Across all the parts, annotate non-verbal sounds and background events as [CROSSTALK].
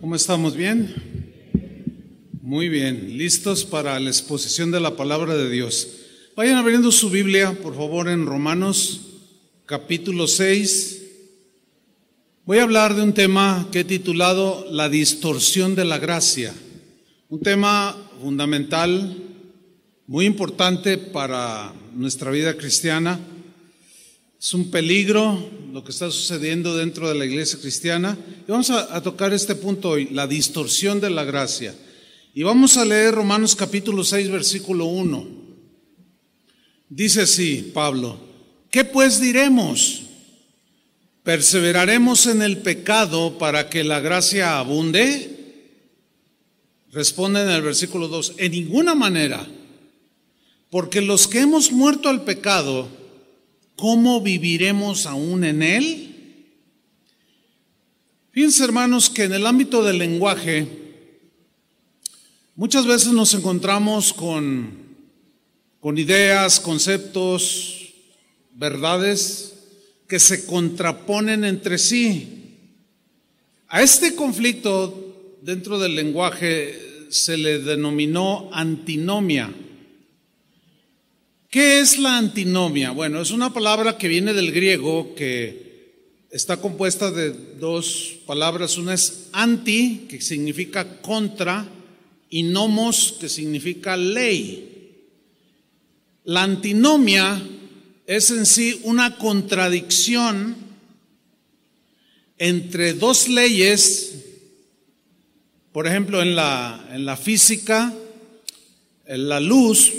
¿Cómo estamos? ¿Bien? Muy bien, listos para la exposición de la palabra de Dios. Vayan abriendo su Biblia, por favor, en Romanos capítulo 6. Voy a hablar de un tema que he titulado La distorsión de la gracia. Un tema fundamental, muy importante para nuestra vida cristiana. Es un peligro lo que está sucediendo dentro de la iglesia cristiana. Y vamos a, tocar este punto hoy, la distorsión de la gracia. Y vamos a leer Romanos capítulo 6, versículo 1. Dice así, Pablo, ¿qué pues diremos? ¿Perseveraremos en el pecado para que la gracia abunde? Responde en el versículo 2, en ninguna manera, porque los que hemos muerto al pecado, ¿cómo viviremos aún en él? Fíjense hermanos que en el ámbito del lenguaje muchas veces nos encontramos con, con ideas, conceptos, verdades que se contraponen entre sí. A este conflicto dentro del lenguaje se le denominó antinomia. ¿Qué es la antinomia? Bueno, es una palabra que viene del griego que está compuesta de dos palabras. Una es anti, que significa contra, y nomos, que significa ley. La antinomia es en sí una contradicción entre dos leyes, por ejemplo, en la, en la física, en la luz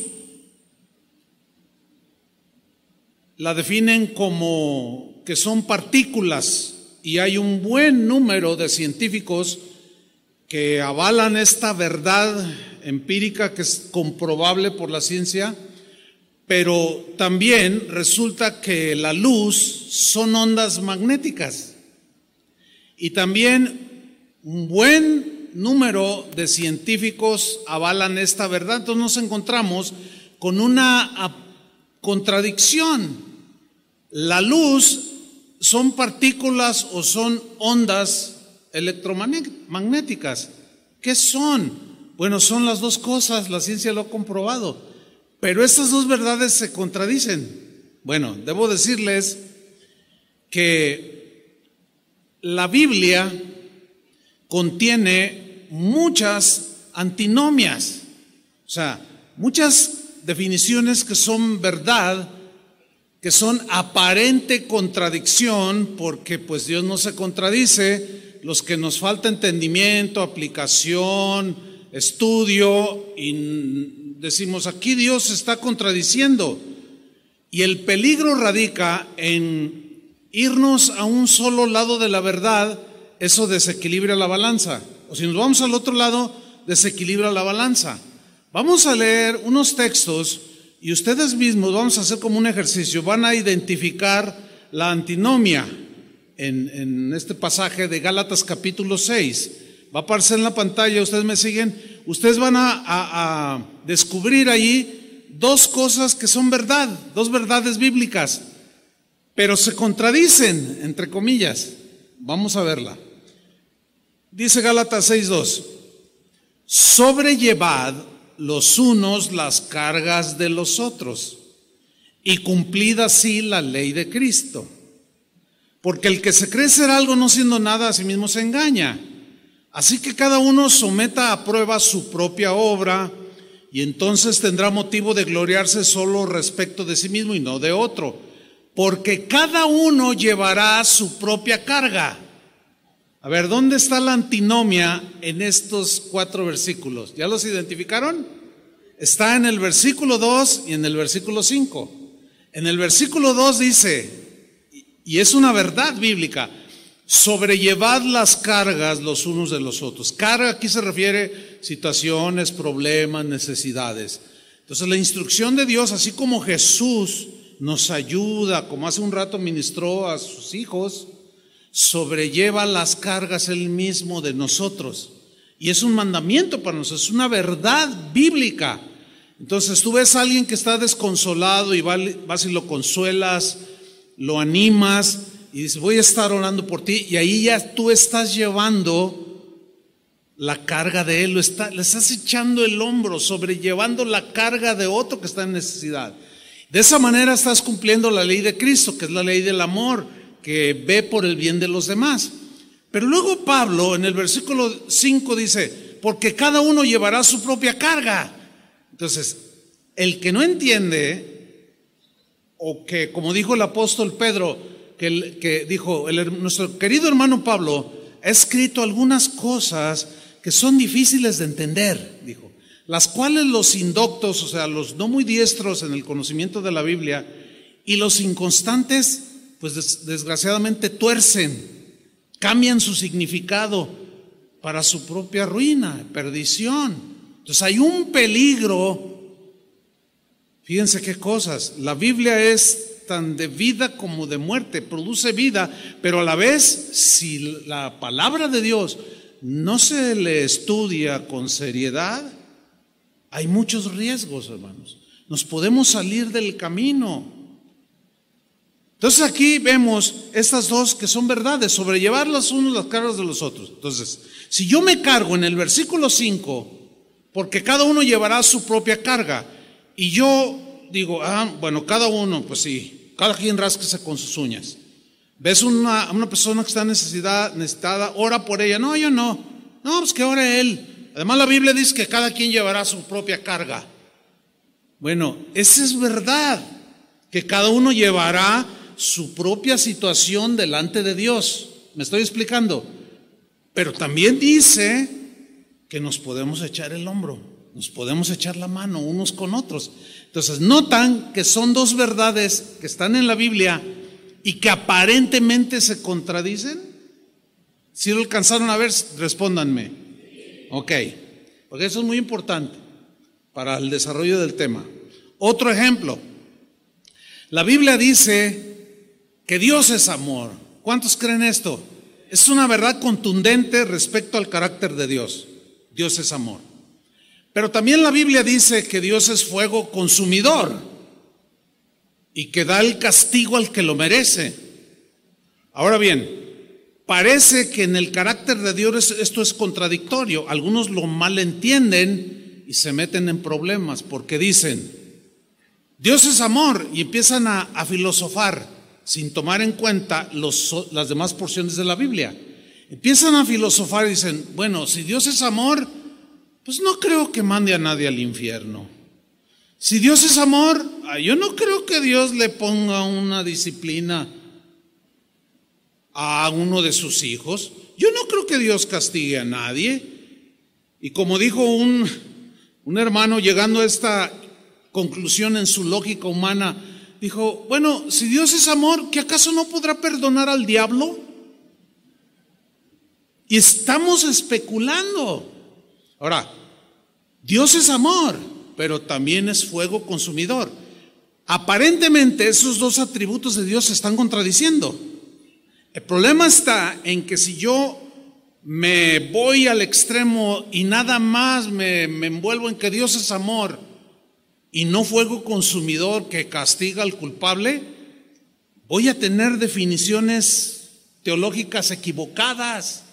la definen como que son partículas y hay un buen número de científicos que avalan esta verdad empírica que es comprobable por la ciencia, pero también resulta que la luz son ondas magnéticas y también un buen número de científicos avalan esta verdad. Entonces nos encontramos con una contradicción. La luz son partículas o son ondas electromagnéticas. ¿Qué son? Bueno, son las dos cosas, la ciencia lo ha comprobado. Pero estas dos verdades se contradicen. Bueno, debo decirles que la Biblia contiene muchas antinomias, o sea, muchas definiciones que son verdad, que son aparente contradicción, porque pues Dios no se contradice, los que nos falta entendimiento, aplicación, estudio, y decimos, aquí Dios está contradiciendo. Y el peligro radica en irnos a un solo lado de la verdad, eso desequilibra la balanza. O si nos vamos al otro lado, desequilibra la balanza. Vamos a leer unos textos y ustedes mismos vamos a hacer como un ejercicio, van a identificar la antinomia en, este pasaje de Gálatas capítulo 6. Va a aparecer en la pantalla, ustedes me siguen, ustedes van a descubrir allí dos cosas que son verdad, dos verdades bíblicas, pero se contradicen, entre comillas. Vamos a verla. Dice Gálatas 6.2, sobrellevad los unos las cargas de los otros y cumplida así la ley de Cristo. Porque el que se cree ser algo no siendo nada a sí mismo se engaña. Así que cada uno someta a prueba su propia obra y entonces tendrá motivo de gloriarse solo respecto de sí mismo y no de otro. Porque cada uno llevará su propia carga. A ver, ¿dónde está la antinomia en estos cuatro versículos? ¿Ya los identificaron? Está en el versículo 2 y en el versículo 5. En el versículo 2 dice, y es una verdad bíblica, sobrellevad las cargas los unos de los otros. Carga aquí se refiere situaciones, problemas, necesidades. Entonces la instrucción de Dios, así como Jesús nos ayuda, como hace un rato ministró a sus hijos, sobrelleva las cargas él mismo de nosotros. Y es un mandamiento para nosotros, es una verdad bíblica. Entonces tú ves a alguien que está desconsolado y vas y lo consuelas, lo animas y dices, voy a estar orando por ti. Y ahí ya tú estás llevando la carga de él, lo está, le estás echando el hombro, sobrellevando la carga de otro que está en necesidad. De esa manera estás cumpliendo la ley de Cristo, que es la ley del amor, que ve por el bien de los demás. Pero luego Pablo en el versículo 5 dice, porque cada uno llevará su propia carga. Entonces, el que no entiende, o que como dijo el apóstol Pedro, que, que dijo, nuestro querido hermano Pablo ha escrito algunas cosas que son difíciles de entender, dijo, las cuales los indoctos, o sea, los no muy diestros en el conocimiento de la Biblia, y los inconstantes, pues desgraciadamente tuercen, cambian su significado para su propia ruina, perdición. Entonces hay un peligro. Fíjense qué cosas. La Biblia es tan de vida como de muerte, produce vida, pero a la vez, si la palabra de Dios no se le estudia con seriedad, hay muchos riesgos, hermanos. Nos podemos salir del camino. Entonces aquí vemos estas dos que son verdades, sobrellevar las unos las cargas de los otros. Entonces, si yo me cargo en el versículo 5, porque cada uno llevará su propia carga, y yo digo, ah, bueno, cada uno, pues sí, cada quien rasquese con sus uñas. Ves una, una persona que está necesidad, necesitada, ora por ella. No, yo no. No, pues que ore él. Además la Biblia dice que cada quien llevará su propia carga. Bueno, esa es verdad, que cada uno llevará su propia situación delante de Dios. ¿Me estoy explicando? Pero también dice que nos podemos echar el hombro, nos podemos echar la mano unos con otros. Entonces, notan que son dos verdades que están en la Biblia y que aparentemente se contradicen? Si lo alcanzaron a ver, respóndanme. Ok, porque eso es muy importante para el desarrollo del tema. Otro ejemplo, la Biblia dice que Dios es amor. ¿Cuántos creen esto? Es una verdad contundente respecto al carácter de Dios. Dios es amor. Pero también la Biblia dice que Dios es fuego consumidor y que da el castigo al que lo merece. Ahora bien, parece que en el carácter de Dios esto es contradictorio. Algunos lo malentienden y se meten en problemas porque dicen, Dios es amor y empiezan a, filosofar sin tomar en cuenta las demás porciones de la Biblia. Empiezan a filosofar y dicen, bueno, si Dios es amor, pues no creo que mande a nadie al infierno. Si Dios es amor, ah, yo no creo que Dios le ponga una disciplina a uno de sus hijos. Yo no creo que Dios castigue a nadie. Y como dijo un, un hermano llegando a esta conclusión en su lógica humana, dijo, bueno, si Dios es amor, ¿qué acaso no podrá perdonar al diablo? Y estamos especulando. Ahora, Dios es amor pero también es fuego consumidor. Aparentemente esos dos atributos de Dios se están contradiciendo. El problema está en que si yo me voy al extremo y nada más me, me envuelvo en que Dios es amor y no fuego consumidor que castiga al culpable, voy a tener definiciones teológicas equivocadas,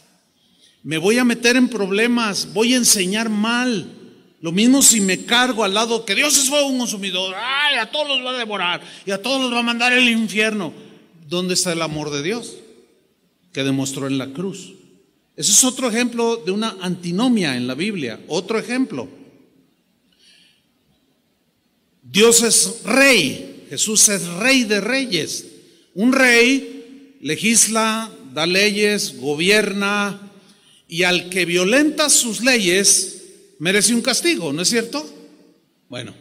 me voy a meter en problemas, voy a enseñar mal. Lo mismo si me cargo al lado que Dios es fuego consumidor, ay, a todos los va a devorar y a todos los va a mandar el infierno. ¿Dónde está el amor de Dios que demostró en la cruz? Ese es otro ejemplo de una antinomia en la Biblia. Otro ejemplo. Dios es rey, Jesús es rey de reyes. Un rey legisla, da leyes, gobierna y al que violenta sus leyes merece un castigo, ¿no es cierto? Bueno,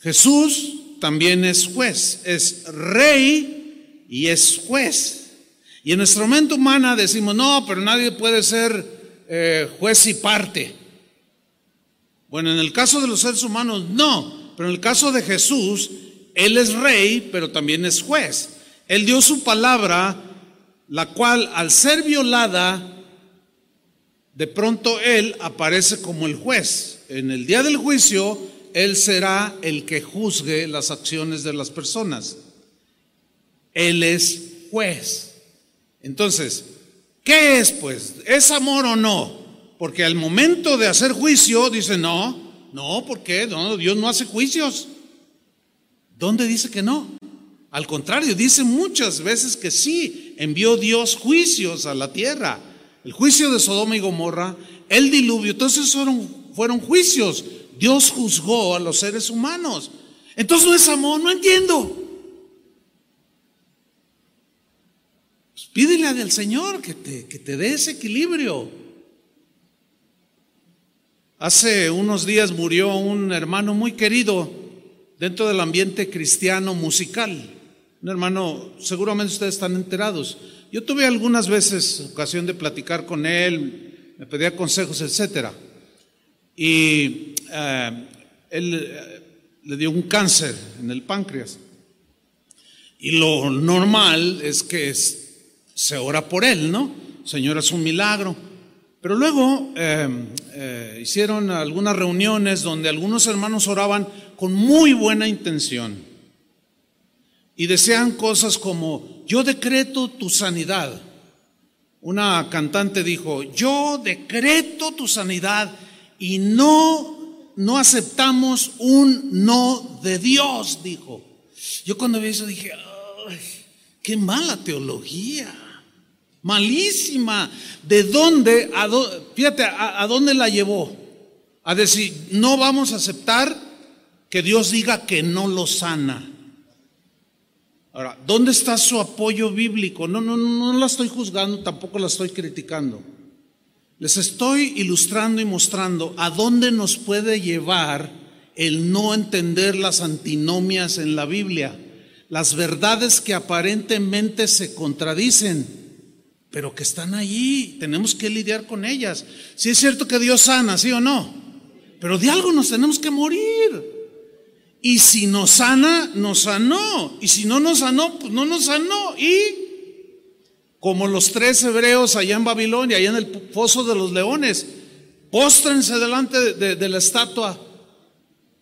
Jesús también es juez, es rey y es juez. Y en nuestra mente humana decimos, no, pero nadie puede ser eh, juez y parte. Bueno, en el caso de los seres humanos, no, pero en el caso de Jesús, Él es rey, pero también es juez. Él dio su palabra, la cual al ser violada, de pronto Él aparece como el juez. En el día del juicio, Él será el que juzgue las acciones de las personas. Él es juez. Entonces, ¿Qué es pues? ¿Es amor o no? Porque al momento de hacer juicio dice, no, no, ¿por qué? No, Dios no hace juicios. ¿Dónde dice que no? Al contrario, dice muchas veces que sí, envió Dios juicios a la tierra. El juicio de Sodoma y Gomorra, el diluvio, entonces fueron, fueron juicios. Dios juzgó a los seres humanos. Entonces no es amor, no entiendo. Pues pídele al Señor que te, que te dé ese equilibrio. Hace unos días murió un hermano muy querido dentro del ambiente cristiano musical. Un hermano, seguramente ustedes están enterados. Yo tuve algunas veces ocasión de platicar con él, me pedía consejos, etcétera. Y eh, él eh, le dio un cáncer en el páncreas. Y lo normal es que se ora por él, ¿no? Señor, es un milagro. Pero luego em, eh, hicieron algunas reuniones donde algunos hermanos oraban con muy buena intención y desean cosas como, yo decreto tu sanidad. Una cantante dijo, yo decreto tu sanidad y no, no aceptamos un no de Dios, dijo. Yo cuando vi eso dije, qué mala teología malísima. ¿De dónde? A fíjate, a, dónde la llevó? A decir, no vamos a aceptar que Dios diga que no lo sana. Ahora, ¿dónde está su apoyo bíblico? No, no, no, no la estoy juzgando, tampoco la estoy criticando. Les estoy ilustrando y mostrando a dónde nos puede llevar el no entender las antinomias en la Biblia, las verdades que aparentemente se contradicen pero que están allí, tenemos que lidiar con ellas. Si es cierto que Dios sana, sí o no, pero de algo nos tenemos que morir. Y si nos sana, nos sanó. Y si no nos sanó, pues no nos sanó. Y como los tres hebreos allá en Babilonia, allá en el foso de los leones, póstrense delante de, de la estatua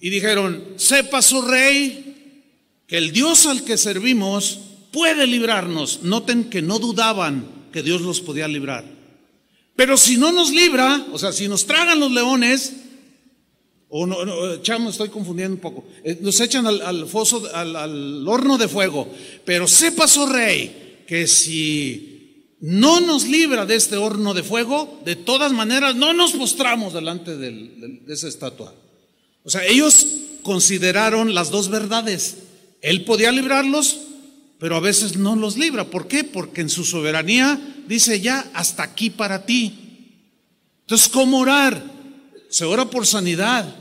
y dijeron, sepa su rey que el Dios al que servimos puede librarnos. Noten que no dudaban que Dios los podía librar. Pero si no nos libra, o sea, si nos tragan los leones, o no, echamos, estoy confundiendo un poco, eh, nos echan al, foso, al, horno de fuego. Pero sepa, su rey, que si no nos libra de este horno de fuego, de todas maneras no nos postramos delante de esa estatua. O sea, ellos consideraron las dos verdades. Él podía librarlos pero a veces no los libra. ¿Por qué? Porque en su soberanía dice ya hasta aquí para ti. Entonces, ¿cómo orar? Se ora por sanidad.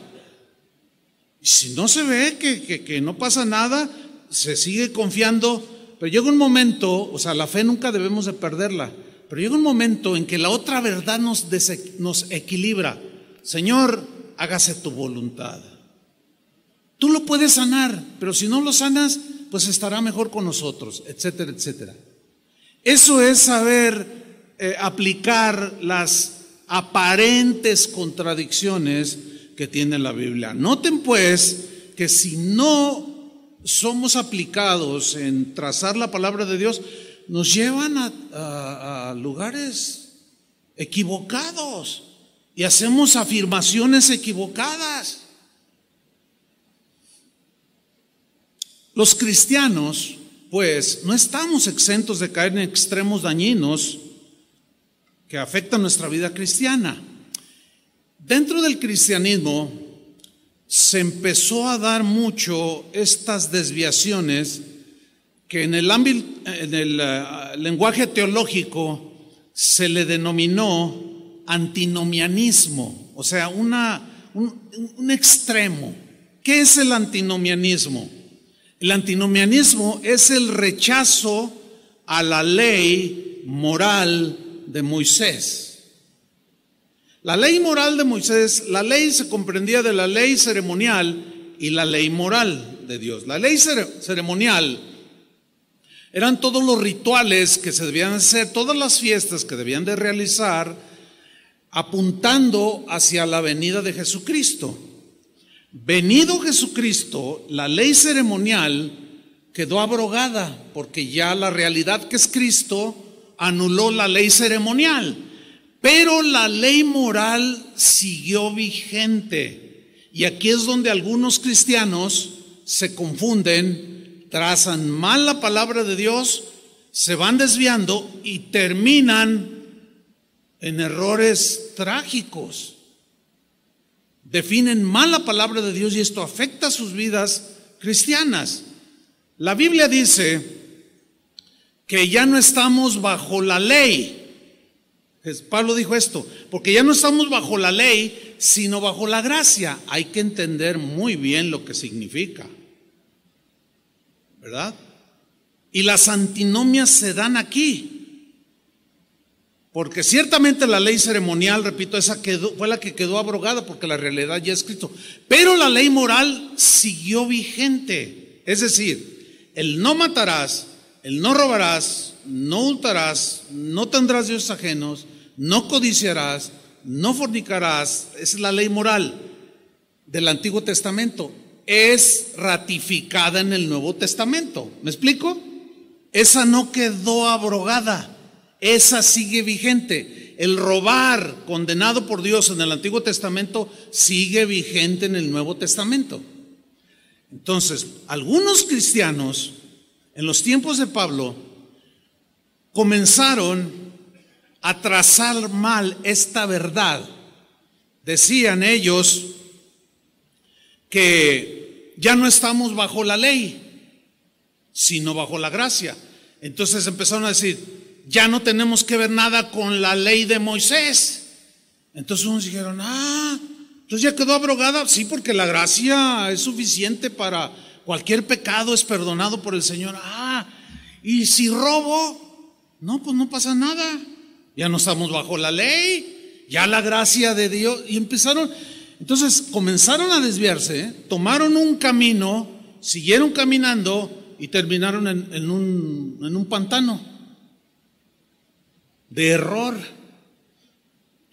Y si no se ve que, que, no pasa nada, se sigue confiando, pero llega un momento, o sea, la fe nunca debemos de perderla, pero llega un momento en que la otra verdad nos, nos equilibra. Señor, hágase tu voluntad. Tú lo puedes sanar, pero si no lo sanas, pues estará mejor con nosotros, etcétera, etcétera. Eso es saber eh, aplicar las aparentes contradicciones que tiene la Biblia. Noten pues que si no somos aplicados en trazar la palabra de Dios, nos llevan a lugares equivocados y hacemos afirmaciones equivocadas. Los cristianos, pues, no estamos exentos de caer en extremos dañinos que afectan nuestra vida cristiana. Dentro del cristianismo se empezó a dar mucho estas desviaciones que en el, en el uh, lenguaje teológico se le denominó antinomianismo, o sea, una, un, un extremo. ¿Qué es el antinomianismo? El antinomianismo es el rechazo a la ley moral de Moisés. La ley moral de Moisés, la ley se comprendía de la ley ceremonial y la ley moral de Dios. La ley ceremonial eran todos los rituales que se debían hacer, todas las fiestas que debían de realizar, apuntando hacia la venida de Jesucristo. Venido Jesucristo, la ley ceremonial quedó abrogada porque ya la realidad que es Cristo anuló la ley ceremonial, pero la ley moral siguió vigente. Y aquí es donde algunos cristianos se confunden, trazan mal la palabra de Dios, se van desviando y terminan en errores trágicos. Definen mal la palabra de Dios y esto afecta sus vidas cristianas. La Biblia dice que ya no estamos bajo la ley. Pablo dijo esto, porque ya no estamos bajo la ley, sino bajo la gracia. Hay que entender muy bien lo que significa. ¿Verdad? Y las antinomias se dan aquí. Porque ciertamente la ley ceremonial, repito, esa quedó, fue la que quedó abrogada porque la realidad ya es escrito. Pero la ley moral siguió vigente. Es decir, el no matarás, el no robarás, no hurtarás, no tendrás dioses ajenos, no codiciarás, no fornicarás. Esa es la ley moral del Antiguo Testamento. Es ratificada en el Nuevo Testamento. ¿Me explico? Esa no quedó abrogada. Esa sigue vigente. El robar condenado por Dios en el Antiguo Testamento sigue vigente en el Nuevo Testamento. Entonces, algunos cristianos en los tiempos de Pablo, comenzaron a trazar mal esta verdad. Decían ellos que ya no estamos bajo la ley, sino bajo la gracia. Entonces empezaron a decir, ya no tenemos que ver nada con la ley de Moisés. Entonces unos dijeron, ah, entonces ya quedó abrogada. Sí, porque la gracia es suficiente para cualquier pecado es perdonado por el Señor. Ah, y si robo, no, pues no pasa nada. Ya no estamos bajo la ley, ya la gracia de Dios. Y empezaron, entonces comenzaron a desviarse, tomaron un camino, siguieron caminando y terminaron en, un, en un pantano de error.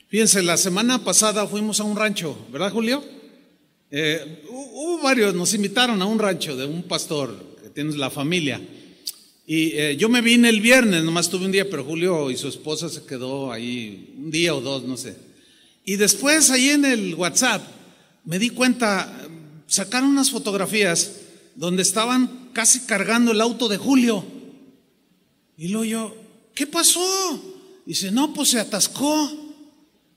Fíjense, la semana pasada fuimos a un rancho, ¿verdad, Julio? Eh, hubo varios, nos invitaron a un rancho de un pastor que tiene la familia. Y eh, yo me vine el viernes, nomás tuve un día, pero Julio y su esposa se quedó ahí un día o dos, no sé. Y después ahí en el WhatsApp me di cuenta, sacaron unas fotografías donde estaban casi cargando el auto de Julio. Y luego yo, ¿qué pasó? Dice, no, pues se atascó.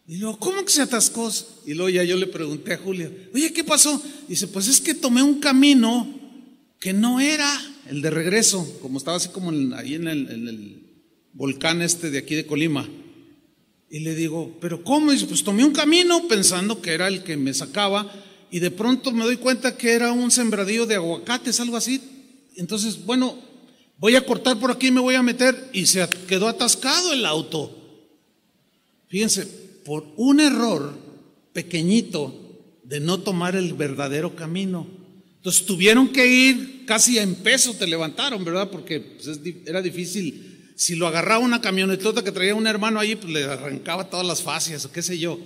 Y luego, ¿cómo que se atascó? Y luego ya yo le pregunté a Julio, oye, ¿qué pasó? Dice, pues es que tomé un camino que no era el de regreso, como estaba así como ahí en el, volcán este de aquí de Colima. Y le digo, ¿pero cómo? Dice, pues tomé un camino pensando que era el que me sacaba y de pronto me doy cuenta que era un sembradío de aguacates, algo así. Entonces, bueno, voy a cortar por aquí, me voy a meter y se quedó atascado el auto. Fíjense, por un error pequeñito de no tomar el verdadero camino. Entonces tuvieron que ir casi en peso, te levantaron, ¿verdad? Porque pues, era difícil. Si lo agarraba una camionetota que traía un hermano ahí, pues le arrancaba todas las fascias o qué sé yo.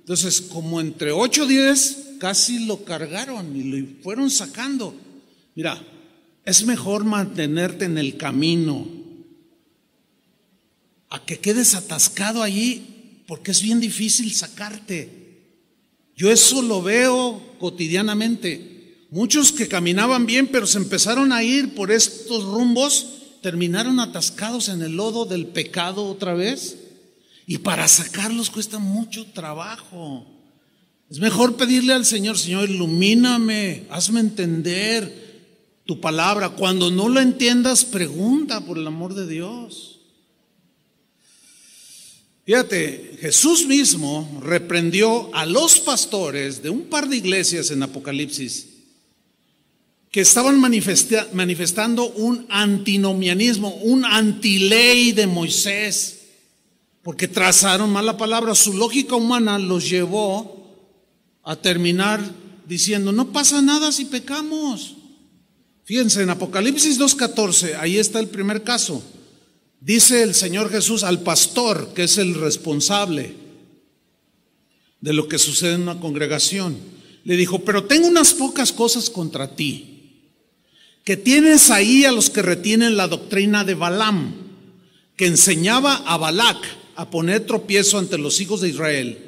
Entonces, como entre 8 o 10, casi lo cargaron y lo fueron sacando. Mira, es mejor mantenerte en el camino a que quedes atascado allí porque es bien difícil sacarte. Yo eso lo veo cotidianamente. Muchos que caminaban bien, pero se empezaron a ir por estos rumbos, terminaron atascados en el lodo del pecado otra vez. Y para sacarlos cuesta mucho trabajo. Es mejor pedirle al Señor, Señor, ilumíname, hazme entender tu palabra. Cuando no la entiendas, pregunta por el amor de Dios. Fíjate, Jesús mismo reprendió a los pastores de un par de iglesias en Apocalipsis que estaban manifestando un antinomianismo, un antiley de Moisés, porque trazaron mala palabra. Su lógica humana los llevó a terminar diciendo, no pasa nada si pecamos. Fíjense, en Apocalipsis 2.14, ahí está el primer caso. Dice el Señor Jesús al pastor, que es el responsable de lo que sucede en una congregación. Le dijo, pero tengo unas pocas cosas contra ti, que tienes ahí a los que retienen la doctrina de Balaam, que enseñaba a Balac a poner tropiezo ante los hijos de Israel,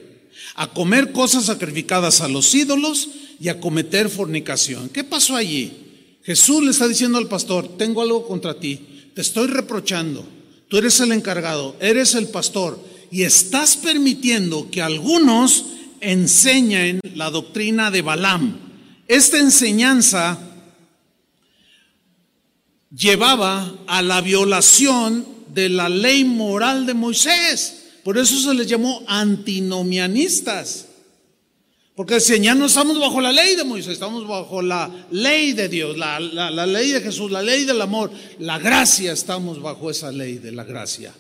a comer cosas sacrificadas a los ídolos y a cometer fornicación. ¿Qué pasó allí? Jesús le está diciendo al pastor, tengo algo contra ti, te estoy reprochando, tú eres el encargado, eres el pastor y estás permitiendo que algunos enseñen la doctrina de Balaam. Esta enseñanza llevaba a la violación de la ley moral de Moisés. Por eso se les llamó antinomianistas. Porque decían, ya no estamos bajo la ley de Moisés, estamos bajo la ley de Dios, la, ley de Jesús, la ley del amor, la gracia, estamos bajo esa ley de la gracia.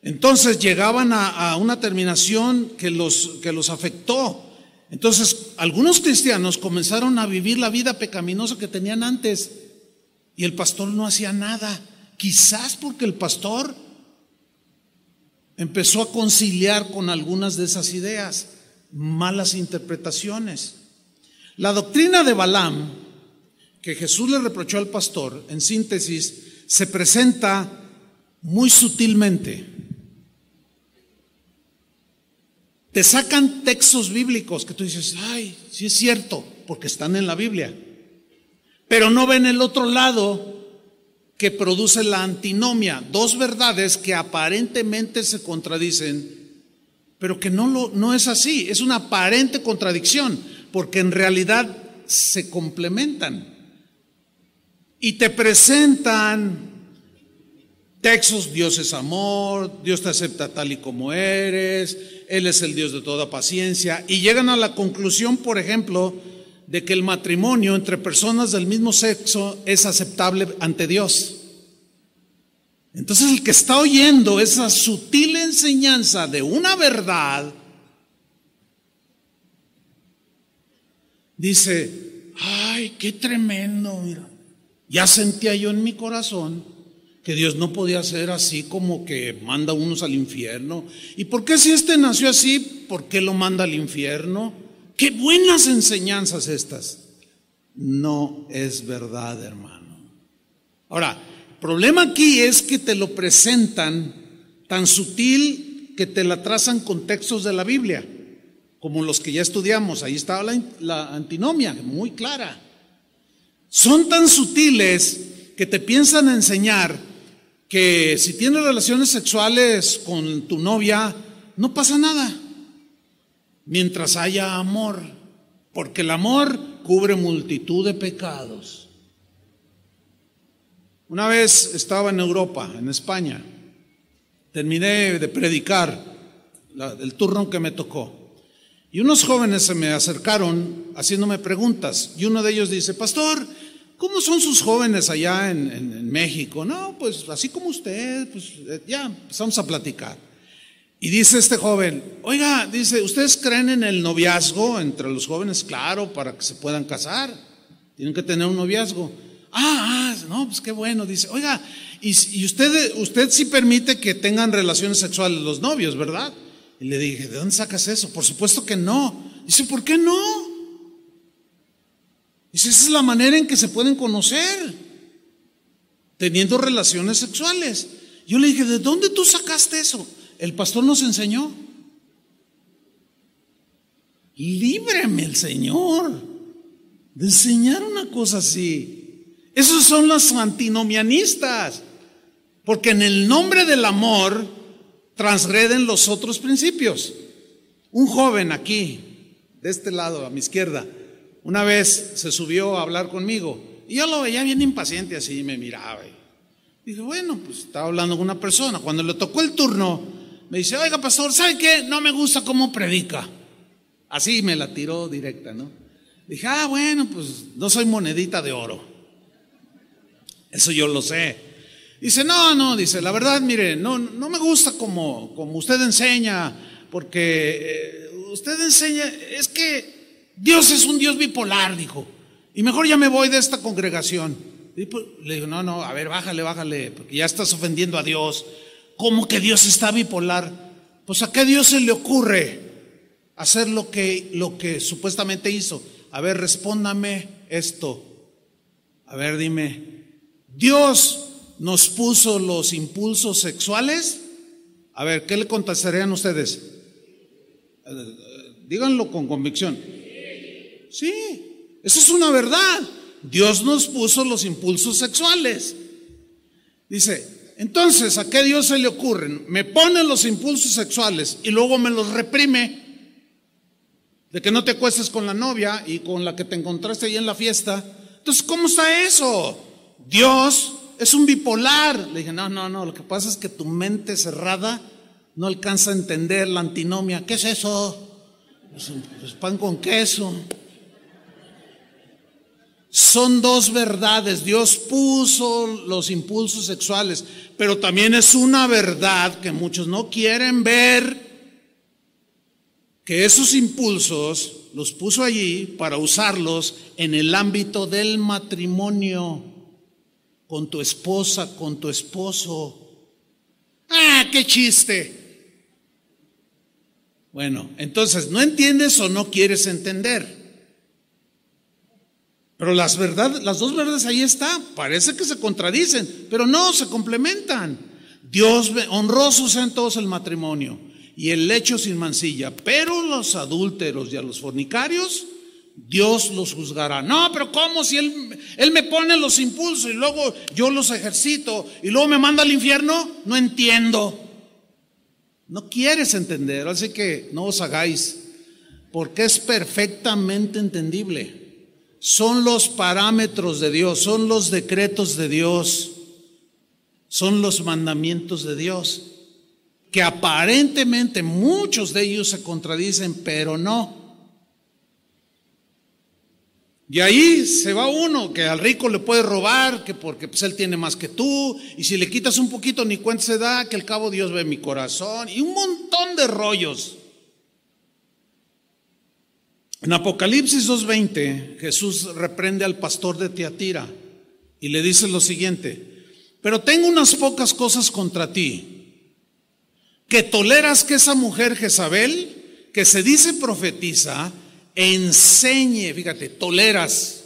Entonces llegaban a, a una terminación que los, que los afectó. Entonces algunos cristianos comenzaron a vivir la vida pecaminosa que tenían antes y el pastor no hacía nada. Quizás porque el pastor empezó a conciliar con algunas de esas ideas, malas interpretaciones. La doctrina de Balaam, que Jesús le reprochó al pastor, en síntesis, se presenta muy sutilmente. Te sacan textos bíblicos que tú dices, ay, sí es cierto, porque están en la Biblia pero no ven el otro lado que produce la antinomia, dos verdades que aparentemente se contradicen, pero que no, lo, no es así, es una aparente contradicción, porque en realidad se complementan. Y te presentan textos, Dios es amor, Dios te acepta tal y como eres, Él es el Dios de toda paciencia, y llegan a la conclusión, por ejemplo, de que el matrimonio entre personas del mismo sexo es aceptable ante Dios. Entonces el que está oyendo esa sutil enseñanza de una verdad, dice, ay, qué tremendo, mira. Ya sentía yo en mi corazón que Dios no podía ser así como que manda unos al infierno. ¿Y por qué si este nació así, por qué lo manda al infierno? Qué buenas enseñanzas estas. No es verdad, hermano. Ahora, problema aquí es que te lo presentan tan sutil que te la trazan con textos de la Biblia, como los que ya estudiamos. Ahí estaba la, la antinomia, muy clara. Son tan sutiles que te piensan enseñar que si tienes relaciones sexuales con tu novia, no pasa nada mientras haya amor, porque el amor cubre multitud de pecados. Una vez estaba en Europa, en España, terminé de predicar el turno que me tocó. Y unos jóvenes se me acercaron haciéndome preguntas. Y uno de ellos dice, pastor, ¿cómo son sus jóvenes allá en, en México? No, pues así como usted, pues ya empezamos a platicar. Y dice este joven, oiga, dice, ¿ustedes creen en el noviazgo entre los jóvenes? Claro, para que se puedan casar. Tienen que tener un noviazgo. Ah, ah no, pues qué bueno. Dice, oiga, y, usted, usted sí permite que tengan relaciones sexuales los novios, ¿verdad? Y le dije, ¿de dónde sacas eso? Por supuesto que no. Dice, ¿por qué no? Dice, esa es la manera en que se pueden conocer, teniendo relaciones sexuales. Yo le dije, ¿de dónde tú sacaste eso? El pastor nos enseñó. Líbreme el Señor de enseñar una cosa así. Esos son los antinomianistas. Porque en el nombre del amor transgreden los otros principios. Un joven aquí, de este lado, a mi izquierda, una vez se subió a hablar conmigo y yo lo veía bien impaciente así y me miraba. Y dije, bueno, pues estaba hablando con una persona. Cuando le tocó el turno, me dice, oiga, pastor, ¿sabe qué? No me gusta cómo predica. Así me la tiró directa, ¿no? Dije, ah, bueno, pues no soy monedita de oro. Eso yo lo sé. Dice, no, no, dice, la verdad, mire, no, no me gusta como, como usted enseña, porque eh, usted enseña, es que Dios es un Dios bipolar, dijo, y mejor ya me voy de esta congregación. Y pues, le digo, no, no, a ver, bájale, bájale, porque ya estás ofendiendo a Dios. ¿Cómo que Dios está bipolar? Pues a qué Dios se le ocurre hacer lo que, lo que supuestamente hizo. A ver, respóndame esto. A ver, dime. Dios nos puso los impulsos sexuales? A ver, ¿qué le contestarían ustedes? Eh, díganlo con convicción. Sí, eso es una verdad. Dios nos puso los impulsos sexuales. Dice, entonces, ¿a qué Dios se le ocurren? Me pone los impulsos sexuales y luego me los reprime. De que no te acuestes con la novia y con la que te encontraste ahí en la fiesta. Entonces, ¿cómo está eso? Dios es un bipolar. Le dije, no, no, no, lo que pasa es que tu mente cerrada no alcanza a entender la antinomia. ¿Qué es eso? Pues, pues pan con queso. Son dos verdades. Dios puso los impulsos sexuales, pero también es una verdad que muchos no quieren ver, que esos impulsos los puso allí para usarlos en el ámbito del matrimonio, con tu esposa, con tu esposo. Ah, qué chiste. Bueno, entonces, ¿no entiendes o no quieres entender? Pero las, verdad, las dos verdades ahí están. Parece que se contradicen, pero no, se complementan. Dios honrosos en todos el matrimonio y el lecho sin mancilla. Pero los adúlteros y a los fornicarios, Dios los juzgará. No, pero ¿cómo si él, él me pone los impulsos y luego yo los ejercito y luego me manda al infierno? No entiendo. No quieres entender, así que no os hagáis, porque es perfectamente entendible son los parámetros de Dios, son los decretos de Dios, son los mandamientos de Dios, que aparentemente muchos de ellos se contradicen, pero no. Y ahí se va uno, que al rico le puede robar, que porque pues, él tiene más que tú, y si le quitas un poquito ni cuenta se da, que al cabo Dios ve mi corazón, y un montón de rollos. En Apocalipsis 2.20, Jesús reprende al pastor de Teatira y le dice lo siguiente, pero tengo unas pocas cosas contra ti, que toleras que esa mujer Jezabel, que se dice profetiza, enseñe, fíjate, toleras,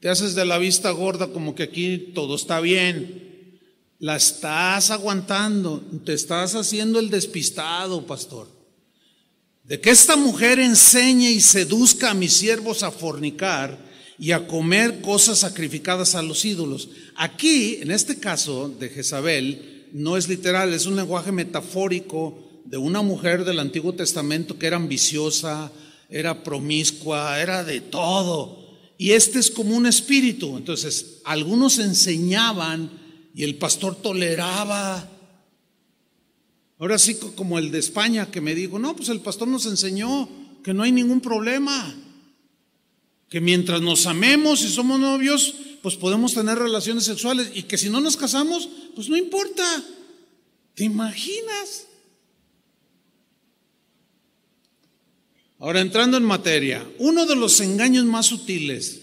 te haces de la vista gorda como que aquí todo está bien, la estás aguantando, te estás haciendo el despistado, pastor. De que esta mujer enseñe y seduzca a mis siervos a fornicar y a comer cosas sacrificadas a los ídolos. Aquí, en este caso de Jezabel, no es literal, es un lenguaje metafórico de una mujer del Antiguo Testamento que era ambiciosa, era promiscua, era de todo. Y este es como un espíritu. Entonces, algunos enseñaban y el pastor toleraba Ahora sí, como el de España que me dijo, no, pues el pastor nos enseñó que no hay ningún problema, que mientras nos amemos y somos novios, pues podemos tener relaciones sexuales y que si no nos casamos, pues no importa. ¿Te imaginas? Ahora entrando en materia, uno de los engaños más sutiles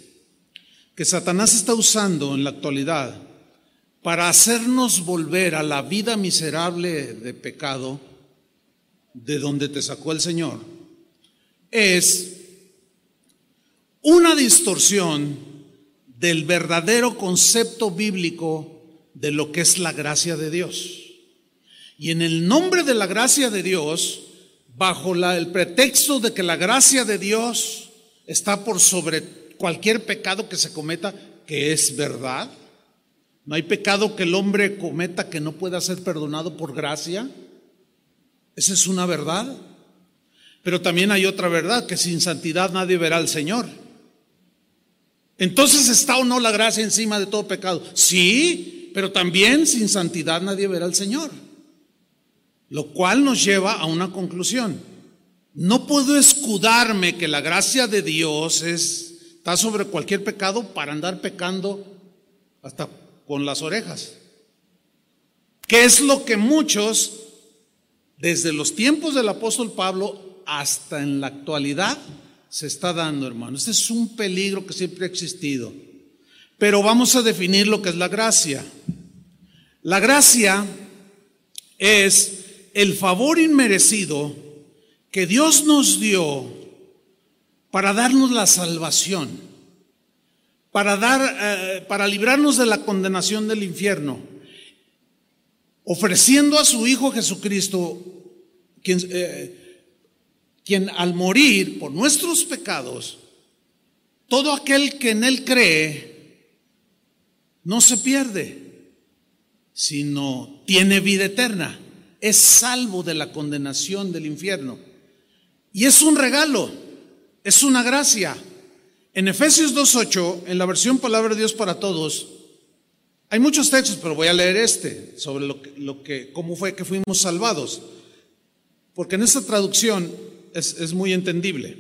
que Satanás está usando en la actualidad para hacernos volver a la vida miserable de pecado de donde te sacó el Señor, es una distorsión del verdadero concepto bíblico de lo que es la gracia de Dios. Y en el nombre de la gracia de Dios, bajo el pretexto de que la gracia de Dios está por sobre cualquier pecado que se cometa, que es verdad, no hay pecado que el hombre cometa que no pueda ser perdonado por gracia. Esa es una verdad. Pero también hay otra verdad, que sin santidad nadie verá al Señor. Entonces está o no la gracia encima de todo pecado. Sí, pero también sin santidad nadie verá al Señor. Lo cual nos lleva a una conclusión. No puedo escudarme que la gracia de Dios es, está sobre cualquier pecado para andar pecando hasta con las orejas. ¿Qué es lo que muchos, desde los tiempos del apóstol Pablo hasta en la actualidad, se está dando, hermano? Este es un peligro que siempre ha existido. Pero vamos a definir lo que es la gracia. La gracia es el favor inmerecido que Dios nos dio para darnos la salvación para dar, eh, para librarnos de la condenación del infierno. ofreciendo a su Hijo Jesucristo, eh, quien al morir por nuestros pecados, todo aquel que en Él cree, no se pierde, sino tiene vida eterna, es salvo de la condenación del infierno. Y es un regalo, es una gracia. En Efesios 2.8, en la versión Palabra de Dios para Todos, hay muchos textos, pero voy a leer este sobre lo que, lo que cómo fue que fuimos salvados, porque en esta traducción es, es muy entendible.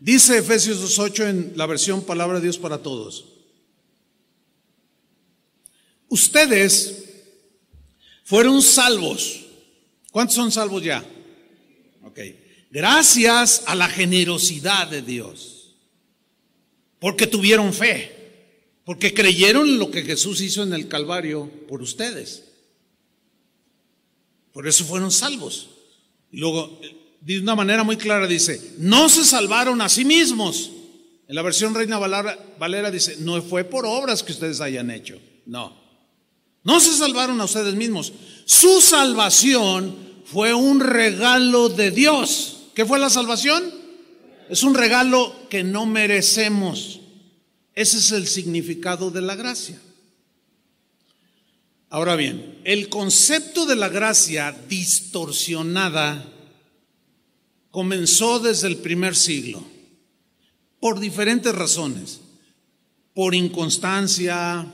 Dice Efesios 2.8 en la versión Palabra de Dios para Todos. Ustedes fueron salvos. ¿Cuántos son salvos ya? Ok. Gracias a la generosidad de Dios. Porque tuvieron fe. Porque creyeron lo que Jesús hizo en el Calvario por ustedes. Por eso fueron salvos. Y luego, de una manera muy clara, dice, no se salvaron a sí mismos. En la versión Reina Valera, dice, no fue por obras que ustedes hayan hecho. No. No se salvaron a ustedes mismos. Su salvación fue un regalo de Dios. ¿Qué fue la salvación? Es un regalo que no merecemos. Ese es el significado de la gracia. Ahora bien, el concepto de la gracia distorsionada comenzó desde el primer siglo, por diferentes razones, por inconstancia,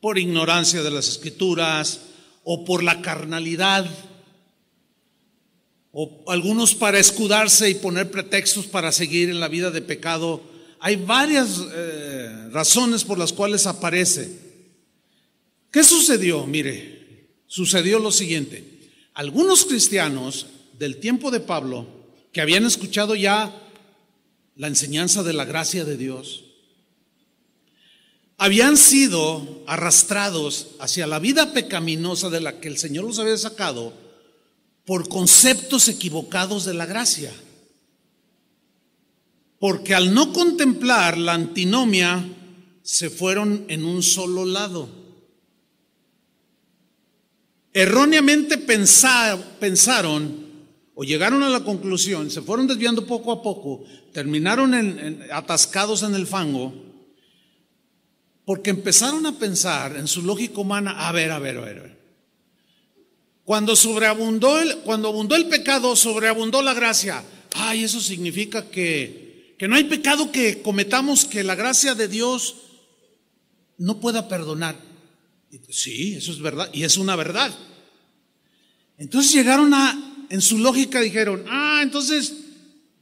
por ignorancia de las escrituras o por la carnalidad, o algunos para escudarse y poner pretextos para seguir en la vida de pecado hay varias eh, razones por las cuales aparece. ¿Qué sucedió? Mire, sucedió lo siguiente. Algunos cristianos del tiempo de Pablo, que habían escuchado ya la enseñanza de la gracia de Dios, habían sido arrastrados hacia la vida pecaminosa de la que el Señor los había sacado por conceptos equivocados de la gracia. Porque al no contemplar la antinomia, se fueron en un solo lado. Erróneamente pensaron o llegaron a la conclusión, se fueron desviando poco a poco, terminaron atascados en el fango, porque empezaron a pensar en su lógica humana, a ver, a ver, a ver, a ver. Cuando sobreabundó el, cuando abundó el pecado, sobreabundó la gracia. Ay, eso significa que que no hay pecado que cometamos que la gracia de Dios no pueda perdonar. Sí, eso es verdad, y es una verdad. Entonces llegaron a, en su lógica dijeron, ah, entonces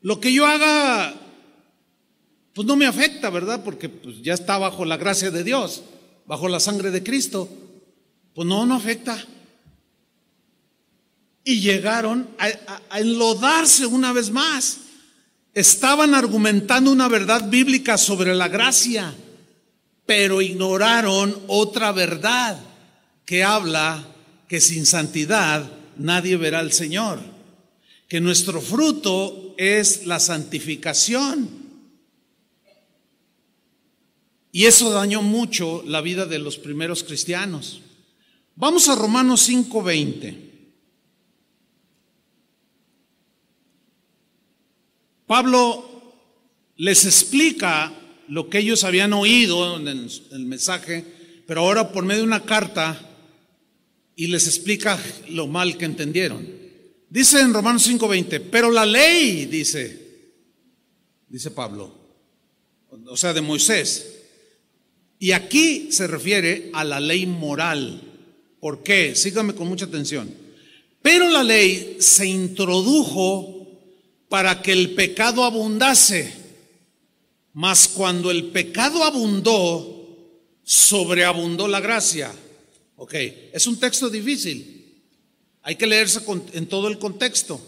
lo que yo haga, pues no me afecta, ¿verdad? Porque pues, ya está bajo la gracia de Dios, bajo la sangre de Cristo. Pues no, no afecta. Y llegaron a enlodarse una vez más estaban argumentando una verdad bíblica sobre la gracia, pero ignoraron otra verdad que habla que sin santidad nadie verá al Señor, que nuestro fruto es la santificación. Y eso dañó mucho la vida de los primeros cristianos. Vamos a Romanos 5:20. Pablo les explica lo que ellos habían oído en el, mensaje, pero ahora por medio de una carta y les explica lo mal que entendieron. Dice en Romanos 5:20, pero la ley, dice, dice Pablo, o sea, de Moisés. Y aquí se refiere a la ley moral. ¿Por qué? Síganme con mucha atención. Pero la ley se introdujo para que el pecado abundase. Mas cuando el pecado abundó, sobreabundó la gracia. Ok, es un texto difícil. Hay que leerse en todo el contexto.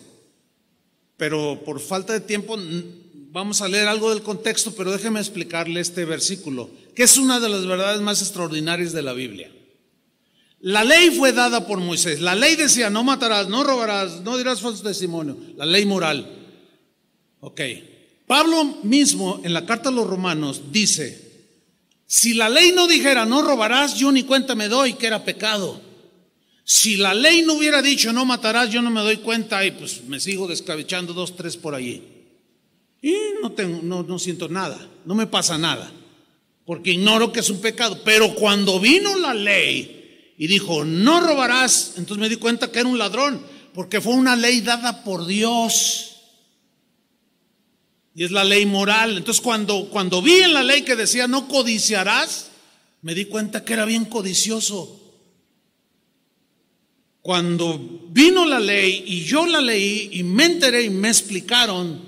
Pero por falta de tiempo vamos a leer algo del contexto, pero déjeme explicarle este versículo, que es una de las verdades más extraordinarias de la Biblia. La ley fue dada por Moisés. La ley decía, no matarás, no robarás, no dirás falso testimonio. La ley moral. Ok. Pablo mismo en la carta a los romanos dice, si la ley no dijera no robarás, yo ni cuenta me doy que era pecado. Si la ley no hubiera dicho no matarás, yo no me doy cuenta y pues me sigo descabechando dos, tres por allí. Y no, tengo, no, no siento nada, no me pasa nada, porque ignoro que es un pecado. Pero cuando vino la ley y dijo, no robarás, entonces me di cuenta que era un ladrón, porque fue una ley dada por Dios. Y es la ley moral. Entonces cuando, cuando vi en la ley que decía no codiciarás, me di cuenta que era bien codicioso. Cuando vino la ley y yo la leí y me enteré y me explicaron,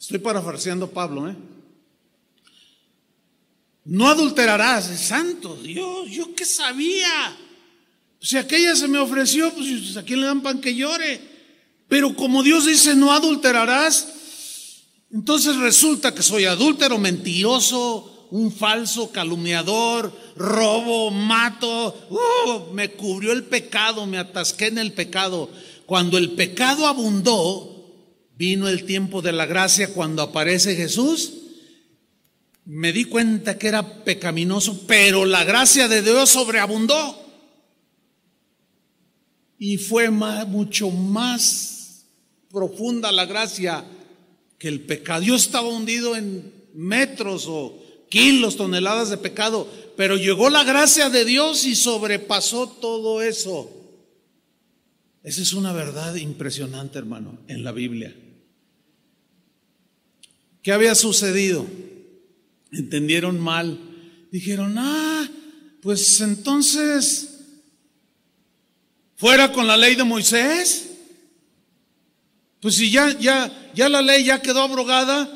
estoy parafraseando a Pablo, ¿eh? No adulterarás, santo Dios, yo qué sabía. Si aquella se me ofreció, pues a quién le dan pan que llore. Pero como Dios dice, no adulterarás, entonces resulta que soy adúltero, mentiroso, un falso, calumniador, robo, mato. Uh, me cubrió el pecado, me atasqué en el pecado. Cuando el pecado abundó, vino el tiempo de la gracia cuando aparece Jesús. Me di cuenta que era pecaminoso, pero la gracia de Dios sobreabundó. Y fue mucho más profunda la gracia que el pecado. Yo estaba hundido en metros o kilos, toneladas de pecado, pero llegó la gracia de Dios y sobrepasó todo eso. Esa es una verdad impresionante, hermano, en la Biblia. ¿Qué había sucedido? Entendieron mal. Dijeron, ah, pues entonces, fuera con la ley de Moisés. Pues si ya, ya, ya la ley ya quedó abrogada,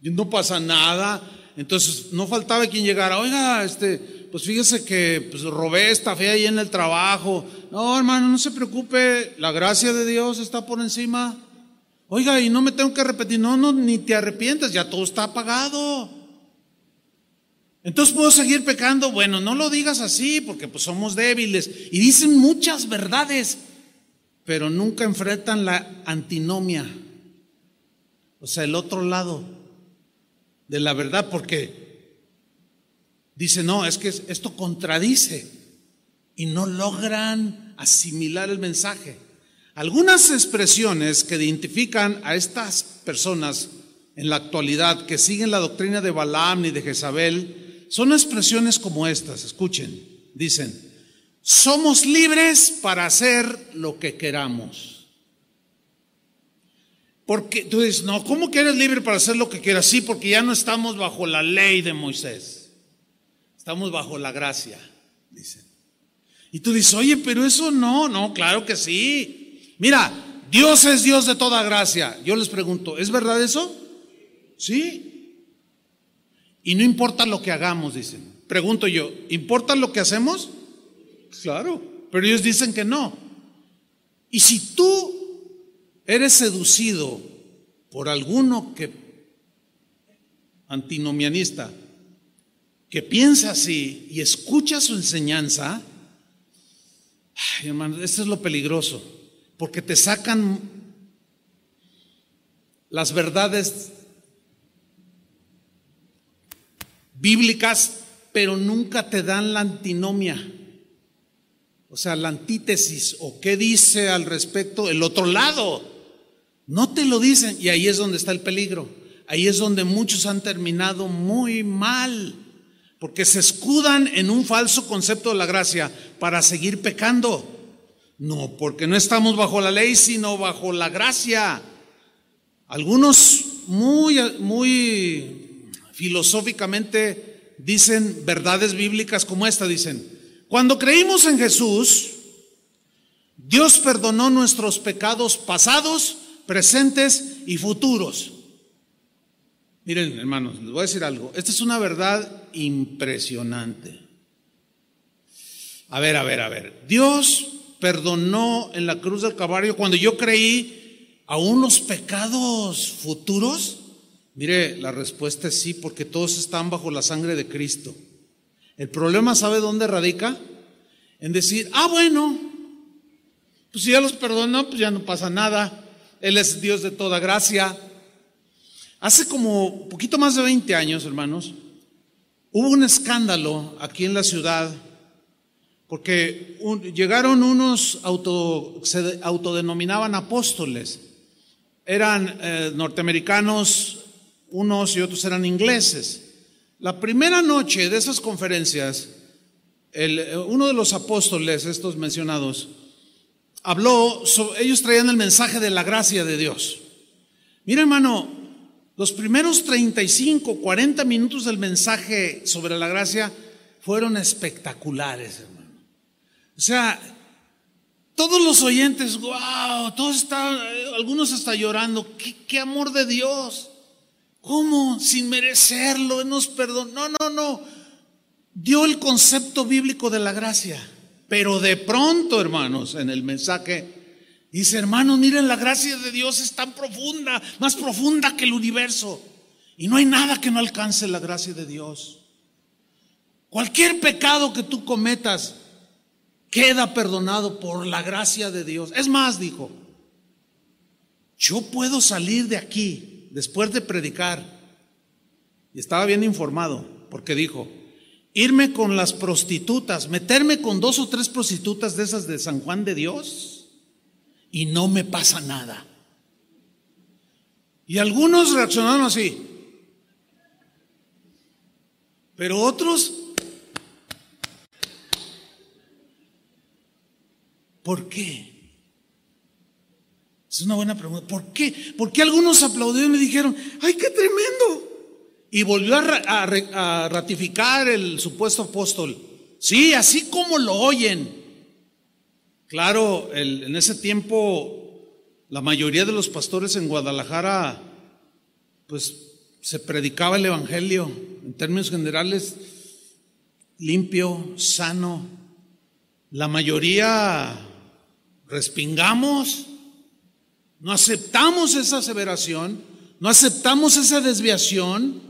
no pasa nada. Entonces no faltaba quien llegara, oiga, este, pues fíjese que pues, robé esta fe ahí en el trabajo. No, hermano, no se preocupe, la gracia de Dios está por encima. Oiga, y no me tengo que repetir, no, no, ni te arrepientas, ya todo está pagado. Entonces puedo seguir pecando. Bueno, no lo digas así, porque pues somos débiles. Y dicen muchas verdades pero nunca enfrentan la antinomia, o sea, el otro lado de la verdad, porque dice, no, es que esto contradice y no logran asimilar el mensaje. Algunas expresiones que identifican a estas personas en la actualidad que siguen la doctrina de Balaam y de Jezabel son expresiones como estas, escuchen, dicen, somos libres para hacer lo que queramos. Porque tú dices, no, ¿cómo que eres libre para hacer lo que quieras? Sí, porque ya no estamos bajo la ley de Moisés. Estamos bajo la gracia, dicen. Y tú dices, oye, pero eso no, no, claro que sí. Mira, Dios es Dios de toda gracia. Yo les pregunto, ¿es verdad eso? Sí. Y no importa lo que hagamos, dicen. Pregunto yo, ¿importa lo que hacemos? Claro, pero ellos dicen que no. Y si tú eres seducido por alguno que antinomianista que piensa así y escucha su enseñanza, hermano, esto es lo peligroso, porque te sacan las verdades bíblicas, pero nunca te dan la antinomia. O sea, la antítesis o qué dice al respecto el otro lado. No te lo dicen y ahí es donde está el peligro. Ahí es donde muchos han terminado muy mal, porque se escudan en un falso concepto de la gracia para seguir pecando. No, porque no estamos bajo la ley, sino bajo la gracia. Algunos muy, muy filosóficamente dicen verdades bíblicas como esta, dicen, cuando creímos en Jesús, Dios perdonó nuestros pecados pasados, presentes y futuros. Miren, hermanos, les voy a decir algo. Esta es una verdad impresionante. A ver, a ver, a ver. Dios perdonó en la cruz del Calvario cuando yo creí aún los pecados futuros. Mire, la respuesta es sí, porque todos están bajo la sangre de Cristo. El problema, ¿sabe dónde radica? En decir, ah, bueno, pues si ya los perdonó, pues ya no pasa nada. Él es Dios de toda gracia. Hace como poquito más de 20 años, hermanos, hubo un escándalo aquí en la ciudad Porque llegaron unos auto, se autodenominaban apóstoles. Eran eh, norteamericanos, unos y otros eran ingleses. La primera noche de esas conferencias, el, uno de los apóstoles, estos mencionados, habló, ellos traían el mensaje de la gracia de Dios. Mira hermano, los primeros 35, 40 minutos del mensaje sobre la gracia fueron espectaculares, hermano. O sea, todos los oyentes, wow, todos están, algunos hasta llorando, ¿Qué, qué, amor de Dios. ¿Cómo? Sin merecerlo, nos perdonó. No, no, no. Dio el concepto bíblico de la gracia. Pero de pronto, hermanos, en el mensaje dice, hermanos, miren, la gracia de Dios es tan profunda, más profunda que el universo. Y no hay nada que no alcance la gracia de Dios. Cualquier pecado que tú cometas queda perdonado por la gracia de Dios. Es más, dijo, yo puedo salir de aquí después de predicar. Y estaba bien informado, porque dijo, irme con las prostitutas, meterme con dos o tres prostitutas de esas de San Juan de Dios y no me pasa nada. Y algunos reaccionaron así, pero otros, ¿por qué? Es una buena pregunta. ¿Por qué? ¿Por qué algunos aplaudieron y dijeron, ay, qué tremendo? Y volvió a, ratificar el supuesto apóstol. Sí, así como lo oyen. Claro, en ese tiempo la mayoría de los pastores en Guadalajara, pues se predicaba el Evangelio, en términos generales, limpio, sano. La mayoría respingamos, no aceptamos esa aseveración, no aceptamos esa desviación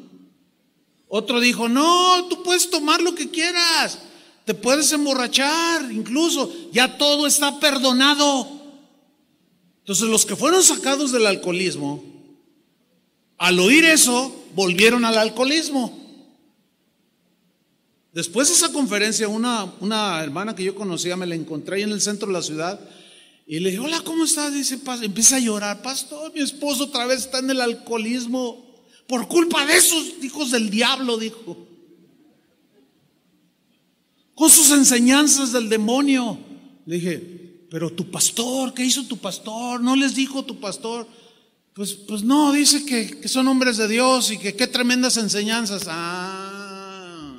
otro dijo, no, tú puedes tomar lo que quieras, te puedes emborrachar, incluso, ya todo está perdonado. Entonces los que fueron sacados del alcoholismo, al oír eso, volvieron al alcoholismo. Después de esa conferencia, una, una hermana que yo conocía me la encontré ahí en el centro de la ciudad y le dije, hola, ¿cómo estás? Dice, empieza a llorar, pastor, mi esposo otra vez está en el alcoholismo. Por culpa de esos hijos del diablo, dijo. Con sus enseñanzas del demonio. Le dije, pero tu pastor, ¿qué hizo tu pastor? ¿No les dijo tu pastor? Pues, pues no, dice que, que son hombres de Dios y que qué tremendas enseñanzas. Ah,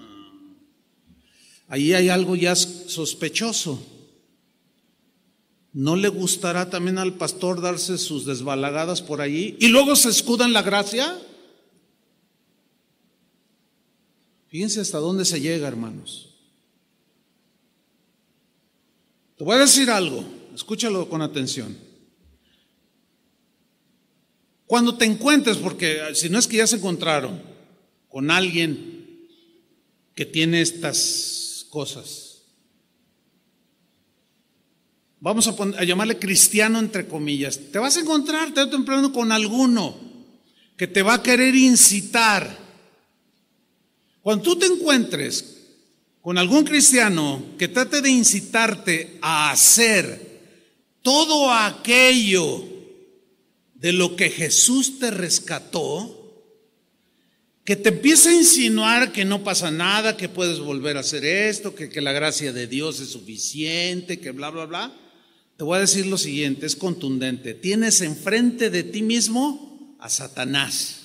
ahí hay algo ya sospechoso. ¿No le gustará también al pastor darse sus desbalagadas por allí y luego se escuda en la gracia? Fíjense hasta dónde se llega, hermanos. Te voy a decir algo, escúchalo con atención. Cuando te encuentres, porque si no es que ya se encontraron con alguien que tiene estas cosas, vamos a, llamarle cristiano entre comillas, te vas a encontrar tarde o temprano con alguno que te va a querer incitar. Cuando tú te encuentres con algún cristiano que trate de incitarte a hacer todo aquello de lo que Jesús te rescató, que te empiece a insinuar que no pasa nada, que puedes volver a hacer esto, que, que la gracia de Dios es suficiente, que bla, bla, bla, te voy a decir lo siguiente, es contundente. Tienes enfrente de ti mismo a Satanás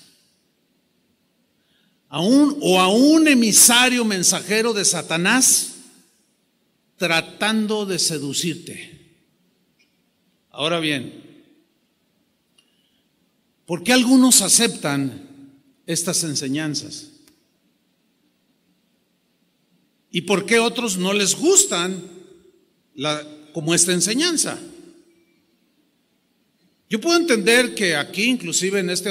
o a un emisario mensajero de Satanás tratando de seducirte. Ahora bien, ¿por qué algunos aceptan estas enseñanzas? ¿Y por qué otros no les gustan la, como esta enseñanza? Yo puedo entender que aquí, inclusive en este,